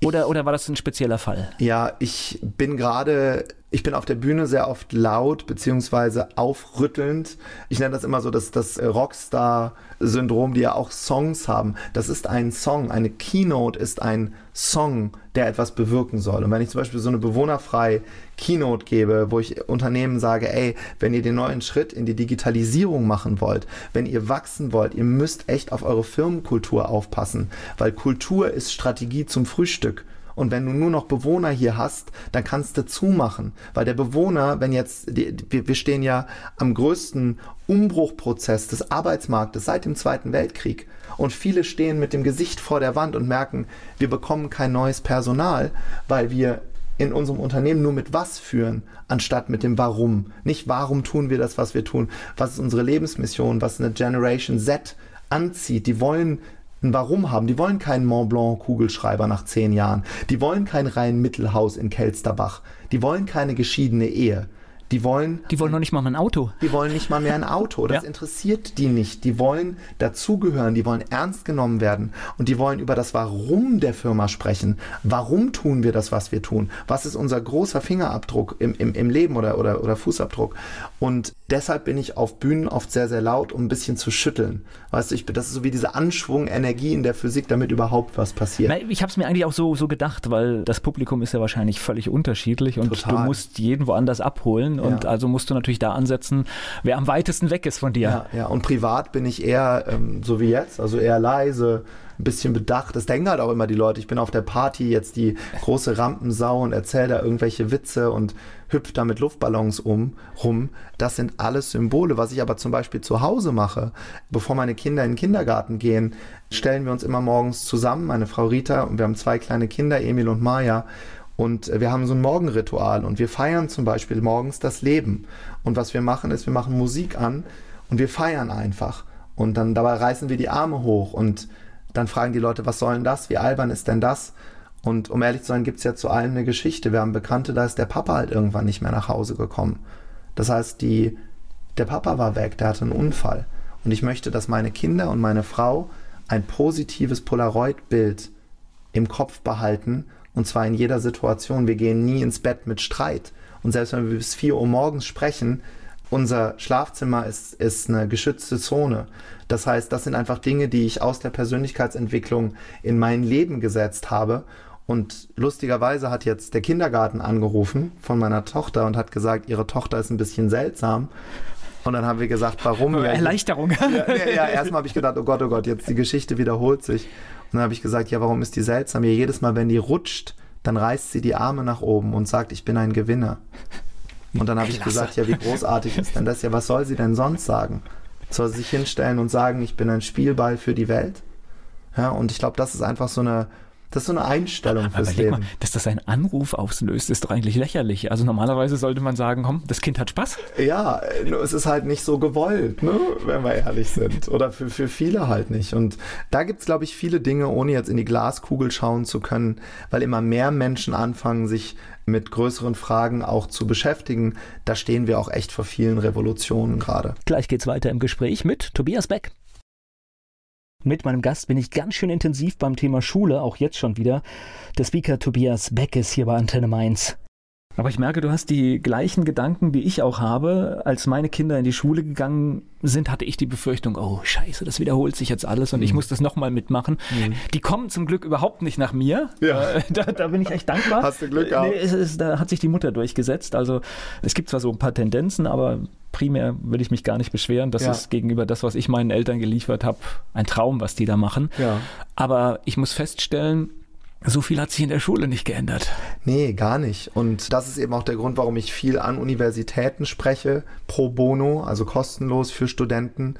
Speaker 2: Oder, ich, oder war das ein spezieller Fall?
Speaker 3: Ja, ich bin gerade ich bin auf der Bühne sehr oft laut beziehungsweise aufrüttelnd. Ich nenne das immer so das, das Rockstar-Syndrom, die ja auch Songs haben. Das ist ein Song. Eine Keynote ist ein Song, der etwas bewirken soll. Und wenn ich zum Beispiel so eine bewohnerfreie Keynote gebe, wo ich Unternehmen sage, ey, wenn ihr den neuen Schritt in die Digitalisierung machen wollt, wenn ihr wachsen wollt, ihr müsst echt auf eure Firmenkultur aufpassen, weil Kultur ist Strategie zum Frühstück. Und wenn du nur noch Bewohner hier hast, dann kannst du zumachen. Weil der Bewohner, wenn jetzt, wir stehen ja am größten Umbruchprozess des Arbeitsmarktes seit dem Zweiten Weltkrieg. Und viele stehen mit dem Gesicht vor der Wand und merken, wir bekommen kein neues Personal, weil wir in unserem Unternehmen nur mit was führen, anstatt mit dem Warum. Nicht warum tun wir das, was wir tun, was ist unsere Lebensmission, was eine Generation Z anzieht. Die wollen ein Warum haben. Die wollen keinen Mont Blanc Kugelschreiber nach zehn Jahren. Die wollen kein Rhein-Mittelhaus in Kelsterbach. Die wollen keine geschiedene Ehe. Die wollen.
Speaker 2: Die wollen noch nicht mal ein Auto.
Speaker 3: Die wollen nicht mal mehr ein Auto. Das ja. interessiert die nicht. Die wollen dazugehören. Die wollen ernst genommen werden. Und die wollen über das Warum der Firma sprechen. Warum tun wir das, was wir tun? Was ist unser großer Fingerabdruck im, im, im Leben oder, oder, oder Fußabdruck? Und deshalb bin ich auf Bühnen oft sehr, sehr laut, um ein bisschen zu schütteln. Weißt du, ich, das ist so wie diese Anschwung, Energie in der Physik, damit überhaupt was passiert.
Speaker 2: Ich habe es mir eigentlich auch so, so gedacht, weil das Publikum ist ja wahrscheinlich völlig unterschiedlich und Total. du musst jeden woanders abholen und ja. also musst du natürlich da ansetzen, wer am weitesten weg ist von dir.
Speaker 3: Ja, ja. und privat bin ich eher ähm, so wie jetzt, also eher leise, ein bisschen bedacht. Das denken halt auch immer die Leute. Ich bin auf der Party jetzt die große Rampensau und erzähle da irgendwelche Witze und hüpft da mit Luftballons um, rum. Das sind alles Symbole. Was ich aber zum Beispiel zu Hause mache, bevor meine Kinder in den Kindergarten gehen, stellen wir uns immer morgens zusammen, meine Frau Rita, und wir haben zwei kleine Kinder, Emil und Maya. Und wir haben so ein Morgenritual und wir feiern zum Beispiel morgens das Leben. Und was wir machen ist, wir machen Musik an und wir feiern einfach. Und dann dabei reißen wir die Arme hoch und dann fragen die Leute, was soll denn das? Wie albern ist denn das? Und um ehrlich zu sein, gibt es ja zu allem eine Geschichte. Wir haben Bekannte, da ist der Papa halt irgendwann nicht mehr nach Hause gekommen. Das heißt, die, der Papa war weg, der hatte einen Unfall. Und ich möchte, dass meine Kinder und meine Frau ein positives Polaroid-Bild im Kopf behalten. Und zwar in jeder Situation. Wir gehen nie ins Bett mit Streit. Und selbst wenn wir bis 4 Uhr morgens sprechen, unser Schlafzimmer ist, ist eine geschützte Zone. Das heißt, das sind einfach Dinge, die ich aus der Persönlichkeitsentwicklung in mein Leben gesetzt habe und lustigerweise hat jetzt der Kindergarten angerufen von meiner Tochter und hat gesagt, ihre Tochter ist ein bisschen seltsam. Und dann haben wir gesagt, warum?
Speaker 2: Erleichterung.
Speaker 3: Ja, ja, ja erstmal habe ich gedacht, oh Gott, oh Gott, jetzt die Geschichte wiederholt sich. Dann habe ich gesagt, ja, warum ist die seltsam? Ja, jedes Mal, wenn die rutscht, dann reißt sie die Arme nach oben und sagt, ich bin ein Gewinner. Und dann habe ich gesagt, ja, wie großartig ist denn das? Ja, was soll sie denn sonst sagen? Soll sie sich hinstellen und sagen, ich bin ein Spielball für die Welt? Ja, und ich glaube, das ist einfach so eine das ist so eine Einstellung fürs
Speaker 2: Aber Leben. Mal, dass das einen Anruf auslöst, ist doch eigentlich lächerlich. Also normalerweise sollte man sagen, komm, das Kind hat Spaß.
Speaker 3: Ja, es ist halt nicht so gewollt, ne? wenn wir ehrlich sind. Oder für, für viele halt nicht. Und da gibt es, glaube ich, viele Dinge, ohne jetzt in die Glaskugel schauen zu können, weil immer mehr Menschen anfangen, sich mit größeren Fragen auch zu beschäftigen. Da stehen wir auch echt vor vielen Revolutionen gerade.
Speaker 2: Gleich geht's weiter im Gespräch mit Tobias Beck. Mit meinem Gast bin ich ganz schön intensiv beim Thema Schule, auch jetzt schon wieder. Der Speaker Tobias Beck ist hier bei Antenne Mainz. Aber ich merke, du hast die gleichen Gedanken, die ich auch habe. Als meine Kinder in die Schule gegangen sind, hatte ich die Befürchtung, oh scheiße, das wiederholt sich jetzt alles und mhm. ich muss das nochmal mitmachen. Mhm. Die kommen zum Glück überhaupt nicht nach mir. Ja. Äh, da, da, bin ich echt dankbar.
Speaker 3: Hast du Glück gehabt? Nee,
Speaker 2: es, es, da hat sich die Mutter durchgesetzt. Also es gibt zwar so ein paar Tendenzen, aber primär will ich mich gar nicht beschweren. Das ja. ist gegenüber das, was ich meinen Eltern geliefert habe, ein Traum, was die da machen. Ja. Aber ich muss feststellen, so viel hat sich in der Schule nicht geändert.
Speaker 3: Nee, gar nicht. Und das ist eben auch der Grund, warum ich viel an Universitäten spreche, pro bono, also kostenlos für Studenten,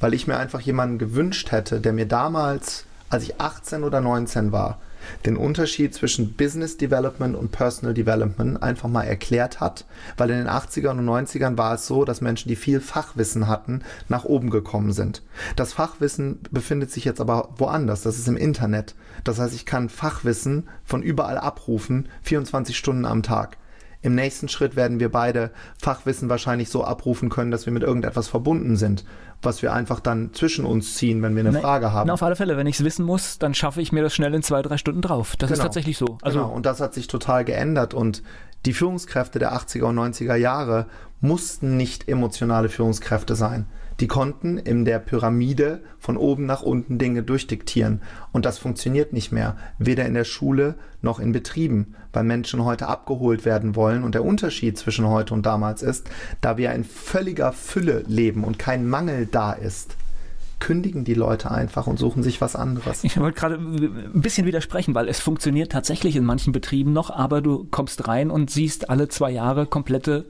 Speaker 3: weil ich mir einfach jemanden gewünscht hätte, der mir damals, als ich 18 oder 19 war, den Unterschied zwischen Business Development und Personal Development einfach mal erklärt hat, weil in den 80ern und 90ern war es so, dass Menschen, die viel Fachwissen hatten, nach oben gekommen sind. Das Fachwissen befindet sich jetzt aber woanders, das ist im Internet. Das heißt, ich kann Fachwissen von überall abrufen, 24 Stunden am Tag. Im nächsten Schritt werden wir beide Fachwissen wahrscheinlich so abrufen können, dass wir mit irgendetwas verbunden sind, was wir einfach dann zwischen uns ziehen, wenn wir eine
Speaker 2: Na,
Speaker 3: Frage haben.
Speaker 2: Na, auf alle Fälle, wenn ich es wissen muss, dann schaffe ich mir das schnell in zwei, drei Stunden drauf. Das ist
Speaker 3: Genau.
Speaker 2: tatsächlich so. Also
Speaker 3: genau, und das hat sich total geändert und die Führungskräfte der 80er und 90er Jahre mussten nicht emotionale Führungskräfte sein. Die konnten in der Pyramide von oben nach unten Dinge durchdiktieren. Und das funktioniert nicht mehr, weder in der Schule noch in Betrieben, weil Menschen heute abgeholt werden wollen. Und der Unterschied zwischen heute und damals ist, da wir in völliger Fülle leben und kein Mangel da ist, kündigen die Leute einfach und suchen sich was anderes.
Speaker 2: Ich wollte gerade ein bisschen widersprechen, weil es funktioniert tatsächlich in manchen Betrieben noch, aber du kommst rein und siehst alle zwei Jahre komplette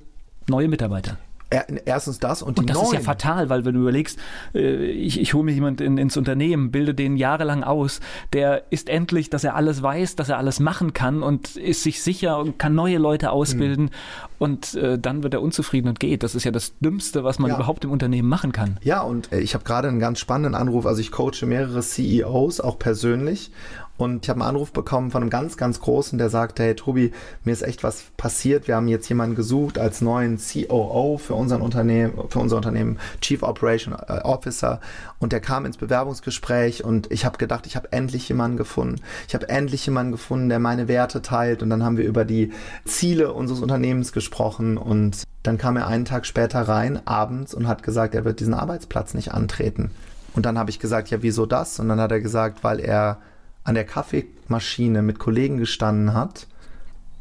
Speaker 2: neue Mitarbeiter.
Speaker 3: Er- Erstens das und die
Speaker 2: Und das
Speaker 3: neuen.
Speaker 2: ist ja fatal, weil wenn du überlegst, äh, ich, ich hole mir jemand in, ins Unternehmen, bilde den jahrelang aus, der ist endlich, dass er alles weiß, dass er alles machen kann und ist sich sicher und kann neue Leute ausbilden und äh, dann wird er unzufrieden und geht. Das ist ja das Dümmste, was man
Speaker 3: Ja.
Speaker 2: überhaupt im Unternehmen machen kann.
Speaker 3: Ja, und äh, ich habe gerade einen ganz spannenden Anruf. Also ich coache mehrere CEOs, auch persönlich. Und ich habe einen Anruf bekommen von einem ganz, ganz großen, der sagte, hey Tobi, mir ist echt was passiert. Wir haben jetzt jemanden gesucht als neuen COO für unseren Unternehmen, für unser Unternehmen, Chief Operation äh, Officer. Und der kam ins Bewerbungsgespräch und ich habe gedacht, ich habe endlich jemanden gefunden. Ich habe endlich jemanden gefunden, der meine Werte teilt. Und dann haben wir über die Ziele unseres Unternehmens gesprochen und dann kam er einen Tag später rein, abends, und hat gesagt, er wird diesen Arbeitsplatz nicht antreten. Und dann habe ich gesagt, ja, wieso das? Und dann hat er gesagt, weil er an der Kaffeemaschine mit Kollegen gestanden hat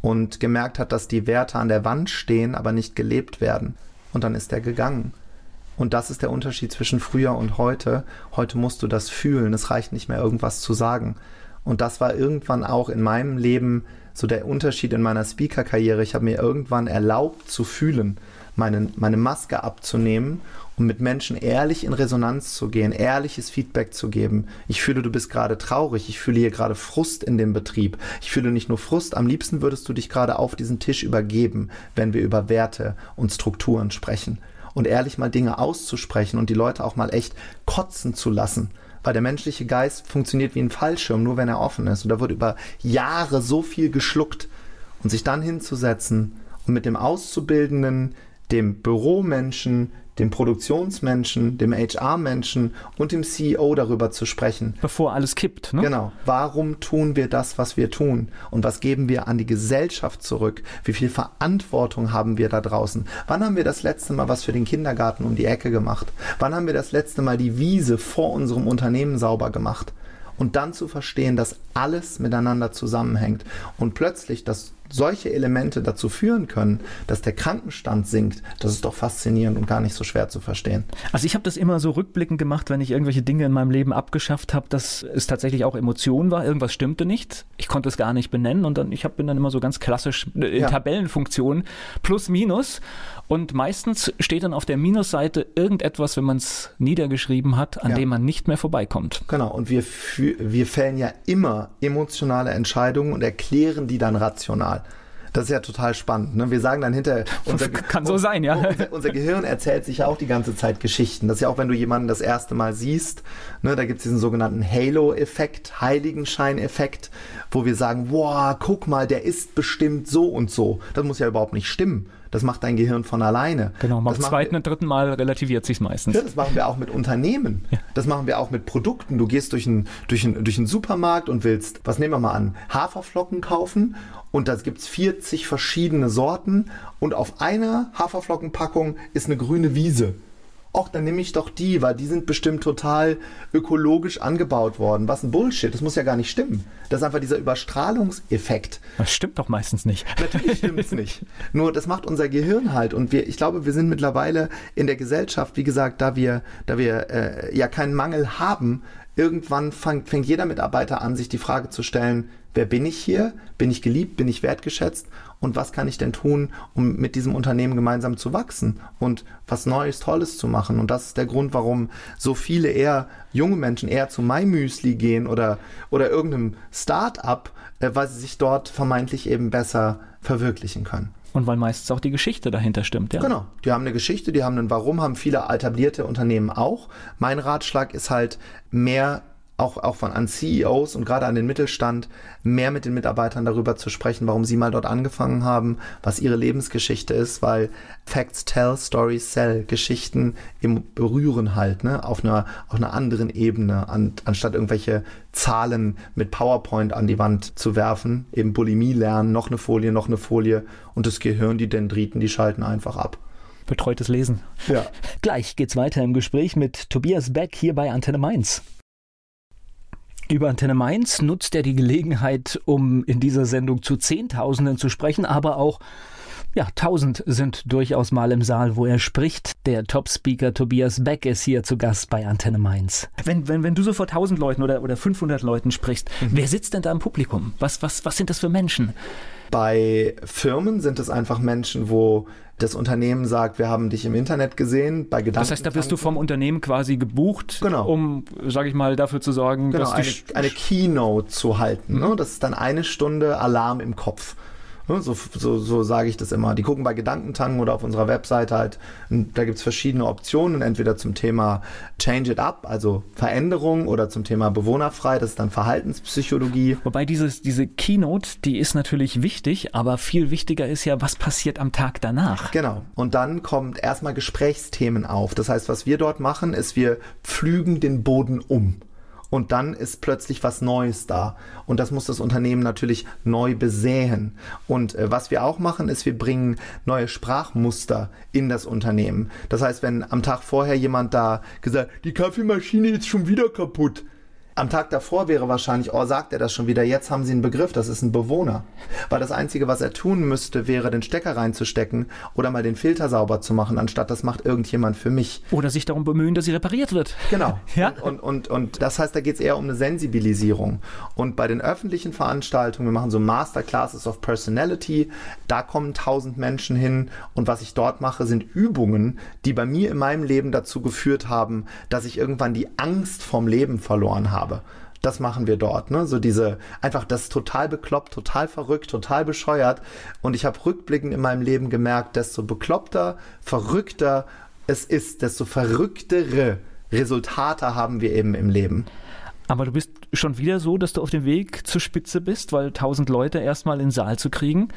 Speaker 3: und gemerkt hat, dass die Werte an der Wand stehen, aber nicht gelebt werden. Und dann ist er gegangen. Und das ist der Unterschied zwischen früher und heute. Heute musst du das fühlen. Es reicht nicht mehr, irgendwas zu sagen. Und das war irgendwann auch in meinem Leben so der Unterschied in meiner Speaker-Karriere. Ich habe mir irgendwann erlaubt zu fühlen, meine, meine Maske abzunehmen und mit Menschen ehrlich in Resonanz zu gehen, ehrliches Feedback zu geben. Ich fühle, du bist gerade traurig, ich fühle hier gerade Frust in dem Betrieb. Ich fühle nicht nur Frust, am liebsten würdest du dich gerade auf diesen Tisch übergeben, wenn wir über Werte und Strukturen sprechen. Und ehrlich mal Dinge auszusprechen und die Leute auch mal echt kotzen zu lassen. Weil der menschliche Geist funktioniert wie ein Fallschirm, nur wenn er offen ist. Und da wird über Jahre so viel geschluckt. Und sich dann hinzusetzen und mit dem Auszubildenden, dem Büromenschen, dem Produktionsmenschen, dem HR-Menschen und dem CEO darüber zu sprechen.
Speaker 2: Bevor alles kippt. Ne?
Speaker 3: Genau. Warum tun wir das, was wir tun? Und was geben wir an die Gesellschaft zurück? Wie viel Verantwortung haben wir da draußen? Wann haben wir das letzte Mal was für den Kindergarten um die Ecke gemacht? Wann haben wir das letzte Mal die Wiese vor unserem Unternehmen sauber gemacht? Und dann zu verstehen, dass alles miteinander zusammenhängt und plötzlich, dass solche Elemente dazu führen können, dass der Krankenstand sinkt, das ist doch faszinierend und gar nicht so schwer zu verstehen.
Speaker 2: Also ich habe das immer so rückblickend gemacht, wenn ich irgendwelche Dinge in meinem Leben abgeschafft habe, dass es tatsächlich auch Emotion war, irgendwas stimmte nicht. Ich konnte es gar nicht benennen und dann ich hab, bin dann immer so ganz klassisch äh, in
Speaker 3: Ja.
Speaker 2: Tabellenfunktion plus minus und meistens steht dann auf der Minusseite irgendetwas, wenn man es niedergeschrieben hat, an
Speaker 3: Ja.
Speaker 2: dem man nicht mehr vorbeikommt.
Speaker 3: Genau, und wir, wir fällen ja immer emotionale Entscheidungen und erklären die dann rational. Das ist ja total spannend. Ne? Wir sagen dann hinterher, unser,
Speaker 2: Kann so sein, ja.
Speaker 3: Unser, unser Gehirn erzählt sich ja auch die ganze Zeit Geschichten. Das ist ja auch, wenn du jemanden das erste Mal siehst, ne, da gibt es diesen sogenannten Halo-Effekt, Heiligenschein-Effekt, wo wir sagen, wow, guck mal, der ist bestimmt so und so. Das muss ja überhaupt nicht stimmen. Das macht dein Gehirn von alleine.
Speaker 2: Genau, beim zweiten und dritten Mal relativiert sich meistens.
Speaker 3: ja, das machen wir auch mit Unternehmen. Das machen wir auch mit Produkten. Du gehst durch einen durch durch einen Supermarkt und willst, was nehmen wir mal an, Haferflocken kaufen und da gibt's 40 verschiedene Sorten und auf einer Haferflockenpackung ist eine grüne Wiese. Och, dann nehme ich doch die, weil die sind bestimmt total ökologisch angebaut worden. Was ein Bullshit, das muss ja gar nicht stimmen. Das ist einfach dieser Überstrahlungseffekt.
Speaker 2: Das stimmt doch meistens nicht.
Speaker 3: Natürlich stimmt's nicht. Nur das macht unser Gehirn halt und wir, ich glaube, wir sind mittlerweile in der Gesellschaft, wie gesagt, da wir, da wir äh, ja keinen Mangel haben, irgendwann fang, fängt jeder Mitarbeiter an, sich die Frage zu stellen, wer bin ich hier? Bin ich geliebt? Bin ich wertgeschätzt? Und was kann ich denn tun, um mit diesem Unternehmen gemeinsam zu wachsen und was Neues, Tolles zu machen? Und das ist der Grund, warum so viele eher junge Menschen eher zu MyMüsli gehen oder, oder irgendeinem Start-up, äh, weil sie sich dort vermeintlich eben besser verwirklichen können.
Speaker 2: Und weil meistens auch die Geschichte dahinter stimmt, ja.
Speaker 3: Genau. Die haben eine Geschichte, die haben einen Warum, haben viele etablierte Unternehmen auch. Mein Ratschlag ist halt mehr auch, auch von an CEOs und gerade an den Mittelstand, mehr mit den Mitarbeitern darüber zu sprechen, warum sie mal dort angefangen haben, was ihre Lebensgeschichte ist, weil Facts tell, Stories sell, Geschichten im berühren halt, ne, auf einer, auf einer anderen Ebene, an, anstatt irgendwelche Zahlen mit PowerPoint an die Wand zu werfen, eben Bulimie lernen, noch eine Folie, noch eine Folie und das Gehirn, die Dendriten, die schalten einfach ab
Speaker 2: betreutes Lesen.
Speaker 3: Ja.
Speaker 2: Gleich geht's weiter im Gespräch mit Tobias Beck hier bei Antenne Mainz. Über Antenne Mainz nutzt er die Gelegenheit, um in dieser Sendung zu Zehntausenden zu sprechen, aber auch ja, tausend sind durchaus mal im Saal, wo er spricht. Der Top-Speaker Tobias Beck ist hier zu Gast bei Antenne Mainz. Wenn, wenn, wenn du so vor tausend Leuten oder, oder 500 Leuten sprichst, mhm. wer sitzt denn da im Publikum? Was, was, was sind das für Menschen?
Speaker 3: Bei Firmen sind es einfach Menschen, wo das Unternehmen sagt, wir haben dich im Internet gesehen, bei Gedanken.
Speaker 2: Das heißt, da wirst du vom Unternehmen quasi gebucht,
Speaker 3: genau.
Speaker 2: um, sage ich mal, dafür zu sorgen,
Speaker 3: genau,
Speaker 2: dass
Speaker 3: eine, eine Keynote zu halten. Mhm. Ne? Das ist dann eine Stunde Alarm im Kopf. Ne, so, so, so sage ich das immer. Die gucken bei Gedankentanken oder auf unserer Webseite halt, da gibt es verschiedene Optionen, entweder zum Thema Change It Up, also Veränderung, oder zum Thema Bewohnerfrei, das ist dann Verhaltenspsychologie.
Speaker 2: Wobei dieses, diese Keynote, die ist natürlich wichtig, aber viel wichtiger ist ja, was passiert am Tag danach.
Speaker 3: Genau. Und dann kommt erstmal Gesprächsthemen auf. Das heißt, was wir dort machen, ist, wir pflügen den Boden um und dann ist plötzlich was Neues da. Und das muss das Unternehmen natürlich neu besäen. Und äh, was wir auch machen, ist, wir bringen neue Sprachmuster in das Unternehmen. Das heißt, wenn am Tag vorher jemand da gesagt, die Kaffeemaschine ist schon wieder kaputt, am Tag davor wäre wahrscheinlich, oh, sagt er das schon wieder, jetzt haben sie einen Begriff, das ist ein Bewohner. Weil das Einzige, was er tun müsste, wäre, den Stecker reinzustecken oder mal den Filter sauber zu machen, anstatt das macht irgendjemand für mich.
Speaker 2: Oder sich darum bemühen, dass sie repariert wird.
Speaker 3: Genau. ja? Und, und, und, und das heißt, da geht es eher um eine Sensibilisierung. Und bei den öffentlichen Veranstaltungen, wir machen so Masterclasses of Personality, da kommen tausend Menschen hin und was ich dort mache, sind Übungen, die bei mir in meinem Leben dazu geführt haben, dass ich irgendwann die Angst vom Leben verloren habe habe. Das machen wir dort, ne? So diese, einfach das total bekloppt, total verrückt, total bescheuert. Und ich habe rückblickend in meinem Leben gemerkt, desto bekloppter, verrückter es ist, desto verrücktere Resultate haben wir eben im Leben.
Speaker 2: Aber du bist schon wieder so, dass du auf dem Weg zur Spitze bist, weil tausend Leute erstmal in den Saal zu kriegen,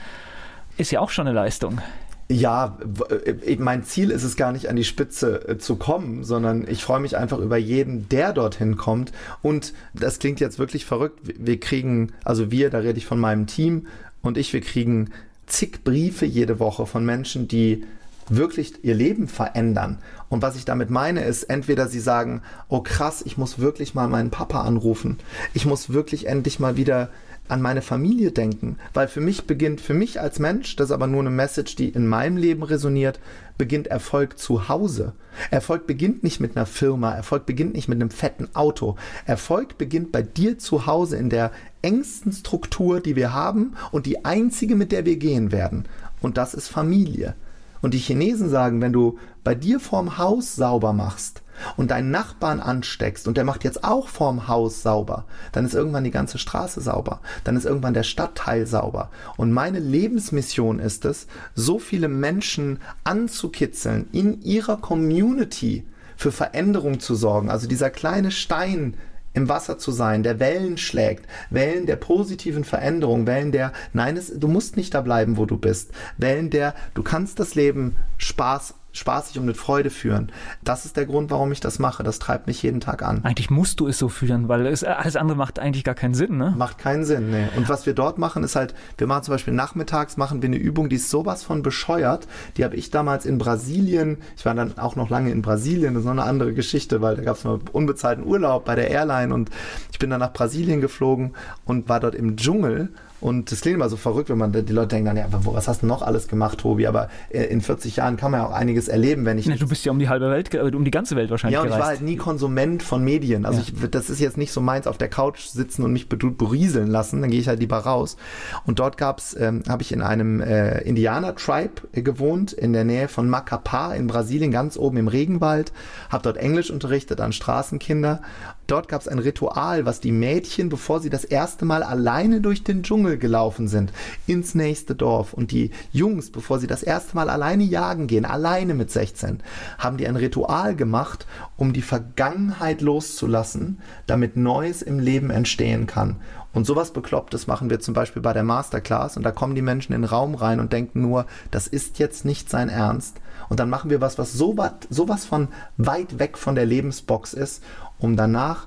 Speaker 2: ist ja auch schon eine Leistung.
Speaker 3: Ja, äh, mein Ziel ist es gar nicht an die Spitze äh, zu kommen, sondern ich freue mich einfach über jeden, der dorthin kommt. Und das klingt jetzt wirklich verrückt. Wir kriegen, also wir, da rede ich von meinem Team und ich, wir kriegen zig Briefe jede Woche von Menschen, die wirklich ihr Leben verändern. Und was ich damit meine, ist, entweder sie sagen, oh krass, ich muss wirklich mal meinen Papa anrufen. Ich muss wirklich endlich mal wieder an meine Familie denken, weil für mich beginnt, für mich als Mensch, das ist aber nur eine Message, die in meinem Leben resoniert, beginnt Erfolg zu Hause. Erfolg beginnt nicht mit einer Firma, Erfolg beginnt nicht mit einem fetten Auto. Erfolg beginnt bei dir zu Hause in der engsten Struktur, die wir haben und die einzige, mit der wir gehen werden. Und das ist Familie. Und die Chinesen sagen, wenn du bei dir vorm Haus sauber machst, und deinen Nachbarn ansteckst und der macht jetzt auch vorm Haus sauber, dann ist irgendwann die ganze Straße sauber, dann ist irgendwann der Stadtteil sauber. Und meine Lebensmission ist es, so viele Menschen anzukitzeln, in ihrer Community für Veränderung zu sorgen. Also dieser kleine Stein im Wasser zu sein, der Wellen schlägt, Wellen der positiven Veränderung, Wellen der, nein, es, du musst nicht da bleiben, wo du bist, Wellen der, du kannst das Leben Spaß spaßig und mit Freude führen. Das ist der Grund, warum ich das mache. Das treibt mich jeden Tag an.
Speaker 2: Eigentlich musst du es so führen, weil es, alles andere macht eigentlich gar keinen Sinn, ne?
Speaker 3: Macht keinen Sinn, ne. Und was wir dort machen, ist halt, wir machen zum Beispiel nachmittags, machen wir eine Übung, die ist sowas von bescheuert. Die habe ich damals in Brasilien, ich war dann auch noch lange in Brasilien, das ist noch eine andere Geschichte, weil da gab es mal unbezahlten Urlaub bei der Airline und ich bin dann nach Brasilien geflogen und war dort im Dschungel Und das klingt immer so verrückt, wenn man die Leute denken dann, ja, was hast du noch alles gemacht, Tobi? Aber äh, in 40 Jahren kann man ja auch einiges erleben, wenn ich.
Speaker 2: Ja, du bist ja um die halbe Welt, um die ganze Welt wahrscheinlich.
Speaker 3: Ja, und
Speaker 2: gereist.
Speaker 3: ich war halt nie Konsument von Medien. Also ja. ich, das ist jetzt nicht so meins auf der Couch sitzen und mich berieseln lassen. Dann gehe ich halt lieber raus. Und dort gab's, ähm, habe ich in einem äh, Indianer-Tribe äh, gewohnt, in der Nähe von Macapá in Brasilien, ganz oben im Regenwald. Habe dort Englisch unterrichtet an Straßenkinder. Dort gab es ein Ritual, was die Mädchen, bevor sie das erste Mal alleine durch den Dschungel gelaufen sind, ins nächste Dorf und die Jungs, bevor sie das erste Mal alleine jagen gehen, alleine mit 16, haben die ein Ritual gemacht, um die Vergangenheit loszulassen, damit Neues im Leben entstehen kann. Und sowas Beklopptes machen wir zum Beispiel bei der Masterclass und da kommen die Menschen in den Raum rein und denken nur, das ist jetzt nicht sein Ernst. Und dann machen wir was, was sowas, sowas von weit weg von der Lebensbox ist um danach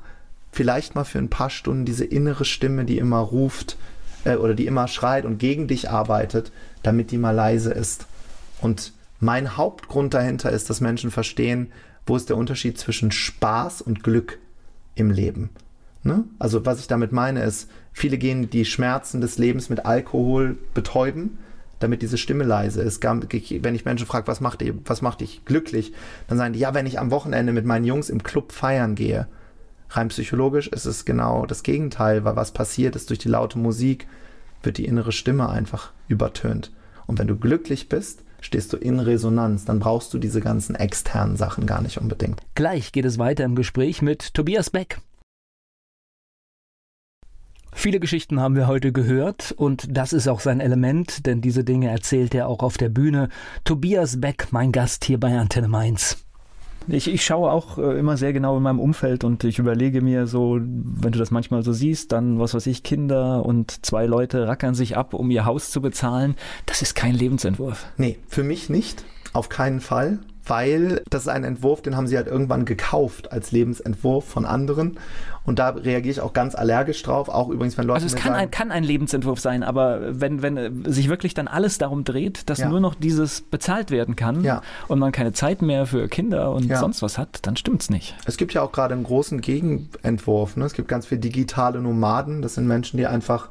Speaker 3: vielleicht mal für ein paar Stunden diese innere Stimme, die immer ruft äh, oder die immer schreit und gegen dich arbeitet, damit die mal leise ist. Und mein Hauptgrund dahinter ist, dass Menschen verstehen, wo ist der Unterschied zwischen Spaß und Glück im Leben. Ne? Also was ich damit meine ist, viele gehen die Schmerzen des Lebens mit Alkohol betäuben, damit diese Stimme leise ist. Wenn ich Menschen frage, was macht, was macht dich glücklich, dann sagen die, ja, wenn ich am Wochenende mit meinen Jungs im Club feiern gehe. Rein psychologisch ist es genau das Gegenteil, weil was passiert ist durch die laute Musik, wird die innere Stimme einfach übertönt. Und wenn du glücklich bist, stehst du in Resonanz, dann brauchst du diese ganzen externen Sachen gar nicht unbedingt.
Speaker 2: Gleich geht es weiter im Gespräch mit Tobias Beck. Viele Geschichten haben wir heute gehört und das ist auch sein Element, denn diese Dinge erzählt er auch auf der Bühne. Tobias Beck, mein Gast hier bei Antenne Mainz. Ich, ich schaue auch äh, immer sehr genau in meinem Umfeld und ich überlege mir so, wenn du das manchmal so siehst, dann, was weiß ich, Kinder und zwei Leute rackern sich ab, um ihr Haus zu bezahlen. Das ist kein Lebensentwurf.
Speaker 3: Nee, für mich nicht. Auf keinen Fall weil das ist ein Entwurf, den haben sie halt irgendwann gekauft als Lebensentwurf von anderen. Und da reagiere ich auch ganz allergisch drauf, auch übrigens, wenn Leute.
Speaker 2: Also es kann,
Speaker 3: sagen,
Speaker 2: ein, kann ein Lebensentwurf sein, aber wenn, wenn äh, sich wirklich dann alles darum dreht, dass ja. nur noch dieses bezahlt werden kann ja. und man keine Zeit mehr für Kinder und ja. sonst was hat, dann stimmt es nicht.
Speaker 3: Es gibt ja auch gerade einen großen Gegenentwurf. Ne? Es gibt ganz viele digitale Nomaden. Das sind Menschen, die einfach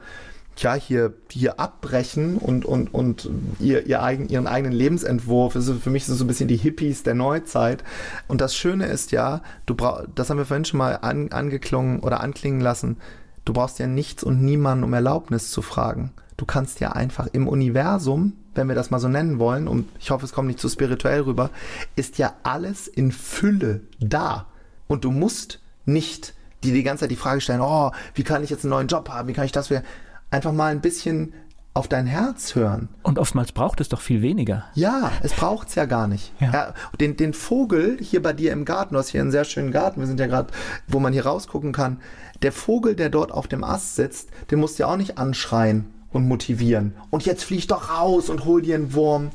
Speaker 3: ja, hier, hier abbrechen und, und, und ihr, ihr eigen, ihren eigenen Lebensentwurf. Also für mich so ein bisschen die Hippies der Neuzeit. Und das Schöne ist ja, du brauch, das haben wir vorhin schon mal an, angeklungen oder anklingen lassen, du brauchst ja nichts und niemanden um Erlaubnis zu fragen. Du kannst ja einfach im Universum, wenn wir das mal so nennen wollen, und ich hoffe, es kommt nicht zu spirituell rüber, ist ja alles in Fülle da. Und du musst nicht die die ganze Zeit die Frage stellen, oh, wie kann ich jetzt einen neuen Job haben, wie kann ich das wieder einfach mal ein bisschen auf dein Herz hören.
Speaker 2: Und oftmals braucht es doch viel weniger.
Speaker 3: Ja, es braucht es ja gar nicht. Ja. ja. den, den Vogel hier bei dir im Garten, du hast hier einen sehr schönen Garten, wir sind ja gerade, wo man hier rausgucken kann. Der Vogel, der dort auf dem Ast sitzt, den musst du ja auch nicht anschreien und motivieren. Und jetzt flieg doch raus und hol dir einen Wurm.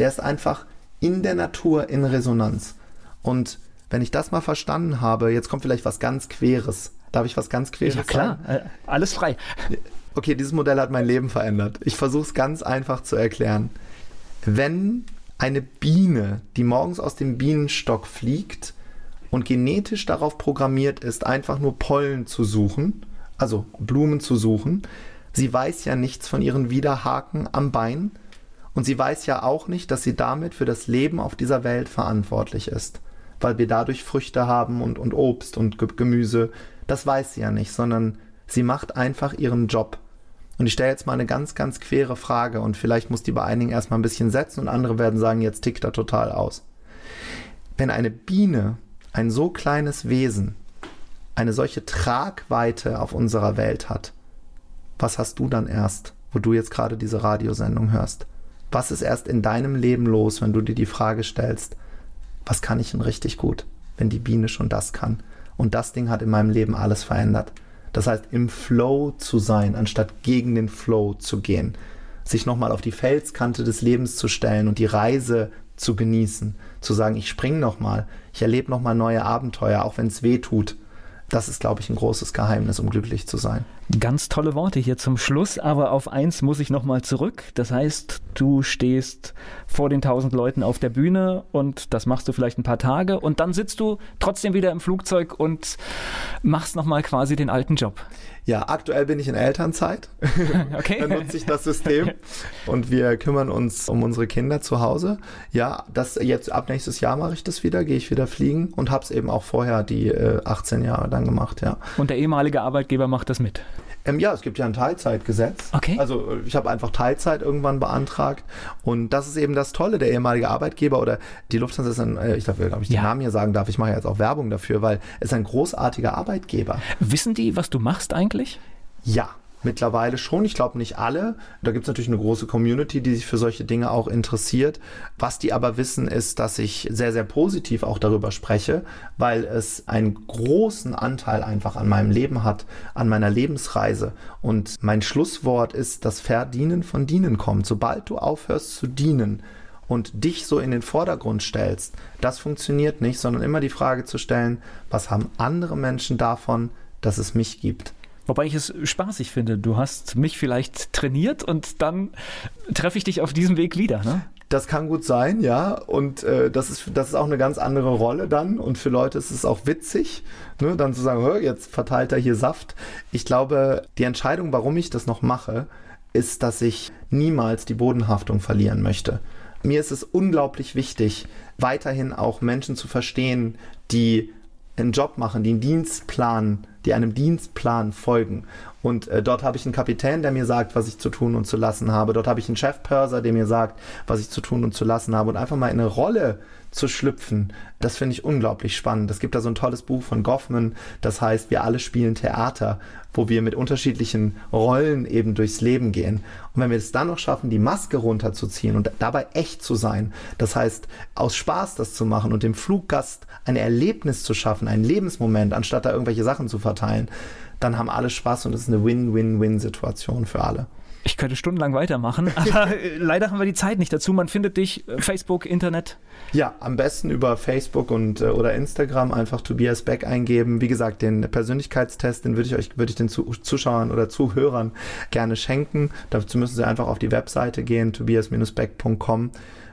Speaker 3: Der ist einfach in der Natur in Resonanz. Und wenn ich das mal verstanden habe, jetzt kommt vielleicht was ganz Queres. Darf ich was ganz Queres sagen?
Speaker 2: Ja, klar. Sagen? Äh, alles frei
Speaker 3: okay, dieses Modell hat mein Leben verändert. Ich versuche es ganz einfach zu erklären. Wenn eine Biene, die morgens aus dem Bienenstock fliegt und genetisch darauf programmiert ist, einfach nur Pollen zu suchen, also Blumen zu suchen, sie weiß ja nichts von ihren Widerhaken am Bein und sie weiß ja auch nicht, dass sie damit für das Leben auf dieser Welt verantwortlich ist, weil wir dadurch Früchte haben und, und Obst und Gemüse. Das weiß sie ja nicht, sondern sie macht einfach ihren Job. Und ich stelle jetzt mal eine ganz, ganz quere Frage und vielleicht muss die bei einigen erstmal ein bisschen setzen und andere werden sagen, jetzt tickt er total aus. Wenn eine Biene, ein so kleines Wesen, eine solche Tragweite auf unserer Welt hat, was hast du dann erst, wo du jetzt gerade diese Radiosendung hörst? Was ist erst in deinem Leben los, wenn du dir die Frage stellst, was kann ich denn richtig gut, wenn die Biene schon das kann? Und das Ding hat in meinem Leben alles verändert. Das heißt, im Flow zu sein, anstatt gegen den Flow zu gehen. Sich nochmal auf die Felskante des Lebens zu stellen und die Reise zu genießen. Zu sagen, ich spring nochmal, ich erlebe nochmal neue Abenteuer, auch wenn es weh tut. Das ist, glaube ich, ein großes Geheimnis, um glücklich zu sein.
Speaker 2: Ganz tolle Worte hier zum Schluss, aber auf eins muss ich nochmal zurück. Das heißt, du stehst vor den tausend Leuten auf der Bühne und das machst du vielleicht ein paar Tage und dann sitzt du trotzdem wieder im Flugzeug und machst nochmal quasi den alten Job.
Speaker 3: Ja, aktuell bin ich in Elternzeit. Okay. Dann nutze ich das System und wir kümmern uns um unsere Kinder zu Hause. Ja, das jetzt ab nächstes Jahr mache ich das wieder, gehe ich wieder fliegen und habe es eben auch vorher die äh, 18 Jahre dann gemacht, ja.
Speaker 2: Und der ehemalige Arbeitgeber macht das mit?
Speaker 3: Ähm, ja, es gibt ja ein Teilzeitgesetz.
Speaker 2: Okay.
Speaker 3: Also äh, ich habe einfach Teilzeit irgendwann beantragt und das ist eben das Tolle, der ehemalige Arbeitgeber oder die Lufthansa ist ein, äh, ich darf, glaube ich, den ja. Namen hier sagen darf, ich mache jetzt auch Werbung dafür, weil es ein großartiger Arbeitgeber.
Speaker 2: Wissen die, was du machst eigentlich?
Speaker 3: Ja, mittlerweile schon. Ich glaube nicht alle. Da gibt es natürlich eine große Community, die sich für solche Dinge auch interessiert. Was die aber wissen, ist, dass ich sehr, sehr positiv auch darüber spreche, weil es einen großen Anteil einfach an meinem Leben hat, an meiner Lebensreise. Und mein Schlusswort ist, dass Verdienen von Dienen kommt. Sobald du aufhörst zu dienen, und dich so in den Vordergrund stellst, das funktioniert nicht, sondern immer die Frage zu stellen, was haben andere Menschen davon, dass es mich gibt?
Speaker 2: Wobei ich es spaßig finde. Du hast mich vielleicht trainiert und dann treffe ich dich auf diesem Weg wieder. Ne?
Speaker 3: Das kann gut sein, ja. Und äh, das, ist, das ist auch eine ganz andere Rolle dann. Und für Leute ist es auch witzig, ne? dann zu sagen, jetzt verteilt er hier Saft. Ich glaube, die Entscheidung, warum ich das noch mache, ist, dass ich niemals die Bodenhaftung verlieren möchte. Mir ist es unglaublich wichtig, weiterhin auch Menschen zu verstehen, die einen Job machen, die einen Dienstplan, die einem Dienstplan folgen. Und äh, dort habe ich einen Kapitän, der mir sagt, was ich zu tun und zu lassen habe. Dort habe ich einen Chefpörser, der mir sagt, was ich zu tun und zu lassen habe. Und einfach mal in eine Rolle zu schlüpfen, das finde ich unglaublich spannend. Es gibt da so ein tolles Buch von Goffman, das heißt, wir alle spielen Theater, wo wir mit unterschiedlichen Rollen eben durchs Leben gehen. Und wenn wir es dann noch schaffen, die Maske runterzuziehen und dabei echt zu sein, das heißt, aus Spaß das zu machen und dem Fluggast ein Erlebnis zu schaffen, einen Lebensmoment, anstatt da irgendwelche Sachen zu verteilen, dann haben alle Spaß und es ist eine Win-Win-Win-Situation für alle.
Speaker 2: Ich könnte stundenlang weitermachen, aber äh, leider haben wir die Zeit nicht dazu. Man findet dich äh, Facebook, Internet.
Speaker 3: Ja, am besten über Facebook und äh, oder Instagram einfach Tobias Beck eingeben. Wie gesagt, den Persönlichkeitstest, den würde ich euch würde ich den Zuschauern oder Zuhörern gerne schenken. Dazu müssen sie einfach auf die Webseite gehen, tobias-beck.com.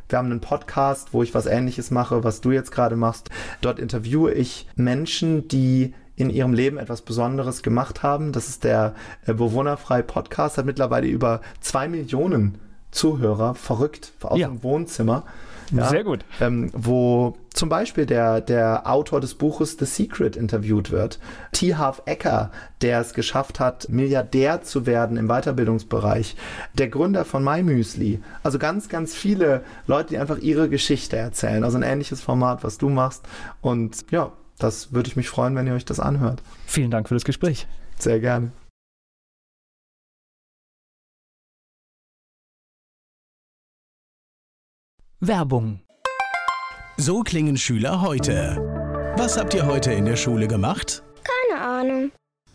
Speaker 3: Wir haben einen Podcast, wo ich was ähnliches mache, was du jetzt gerade machst. Dort interviewe ich Menschen, die in ihrem Leben etwas Besonderes gemacht haben. Das ist der äh, Bewohnerfrei Podcast, hat mittlerweile über zwei Millionen Zuhörer, verrückt, aus ja. dem Wohnzimmer.
Speaker 2: Ja, Sehr gut.
Speaker 3: Ähm, wo zum Beispiel der, der Autor des Buches The Secret interviewt wird. T. Half Ecker, der es geschafft hat, Milliardär zu werden im Weiterbildungsbereich. Der Gründer von MyMüsli. Also ganz, ganz viele Leute, die einfach ihre Geschichte erzählen. Also ein ähnliches Format, was du machst. Und ja, das würde ich mich freuen, wenn ihr euch das anhört.
Speaker 2: Vielen Dank für das Gespräch.
Speaker 3: Sehr gerne.
Speaker 2: Werbung.
Speaker 1: So klingen Schüler heute. Was habt ihr heute in der Schule gemacht?
Speaker 4: Keine Ahnung.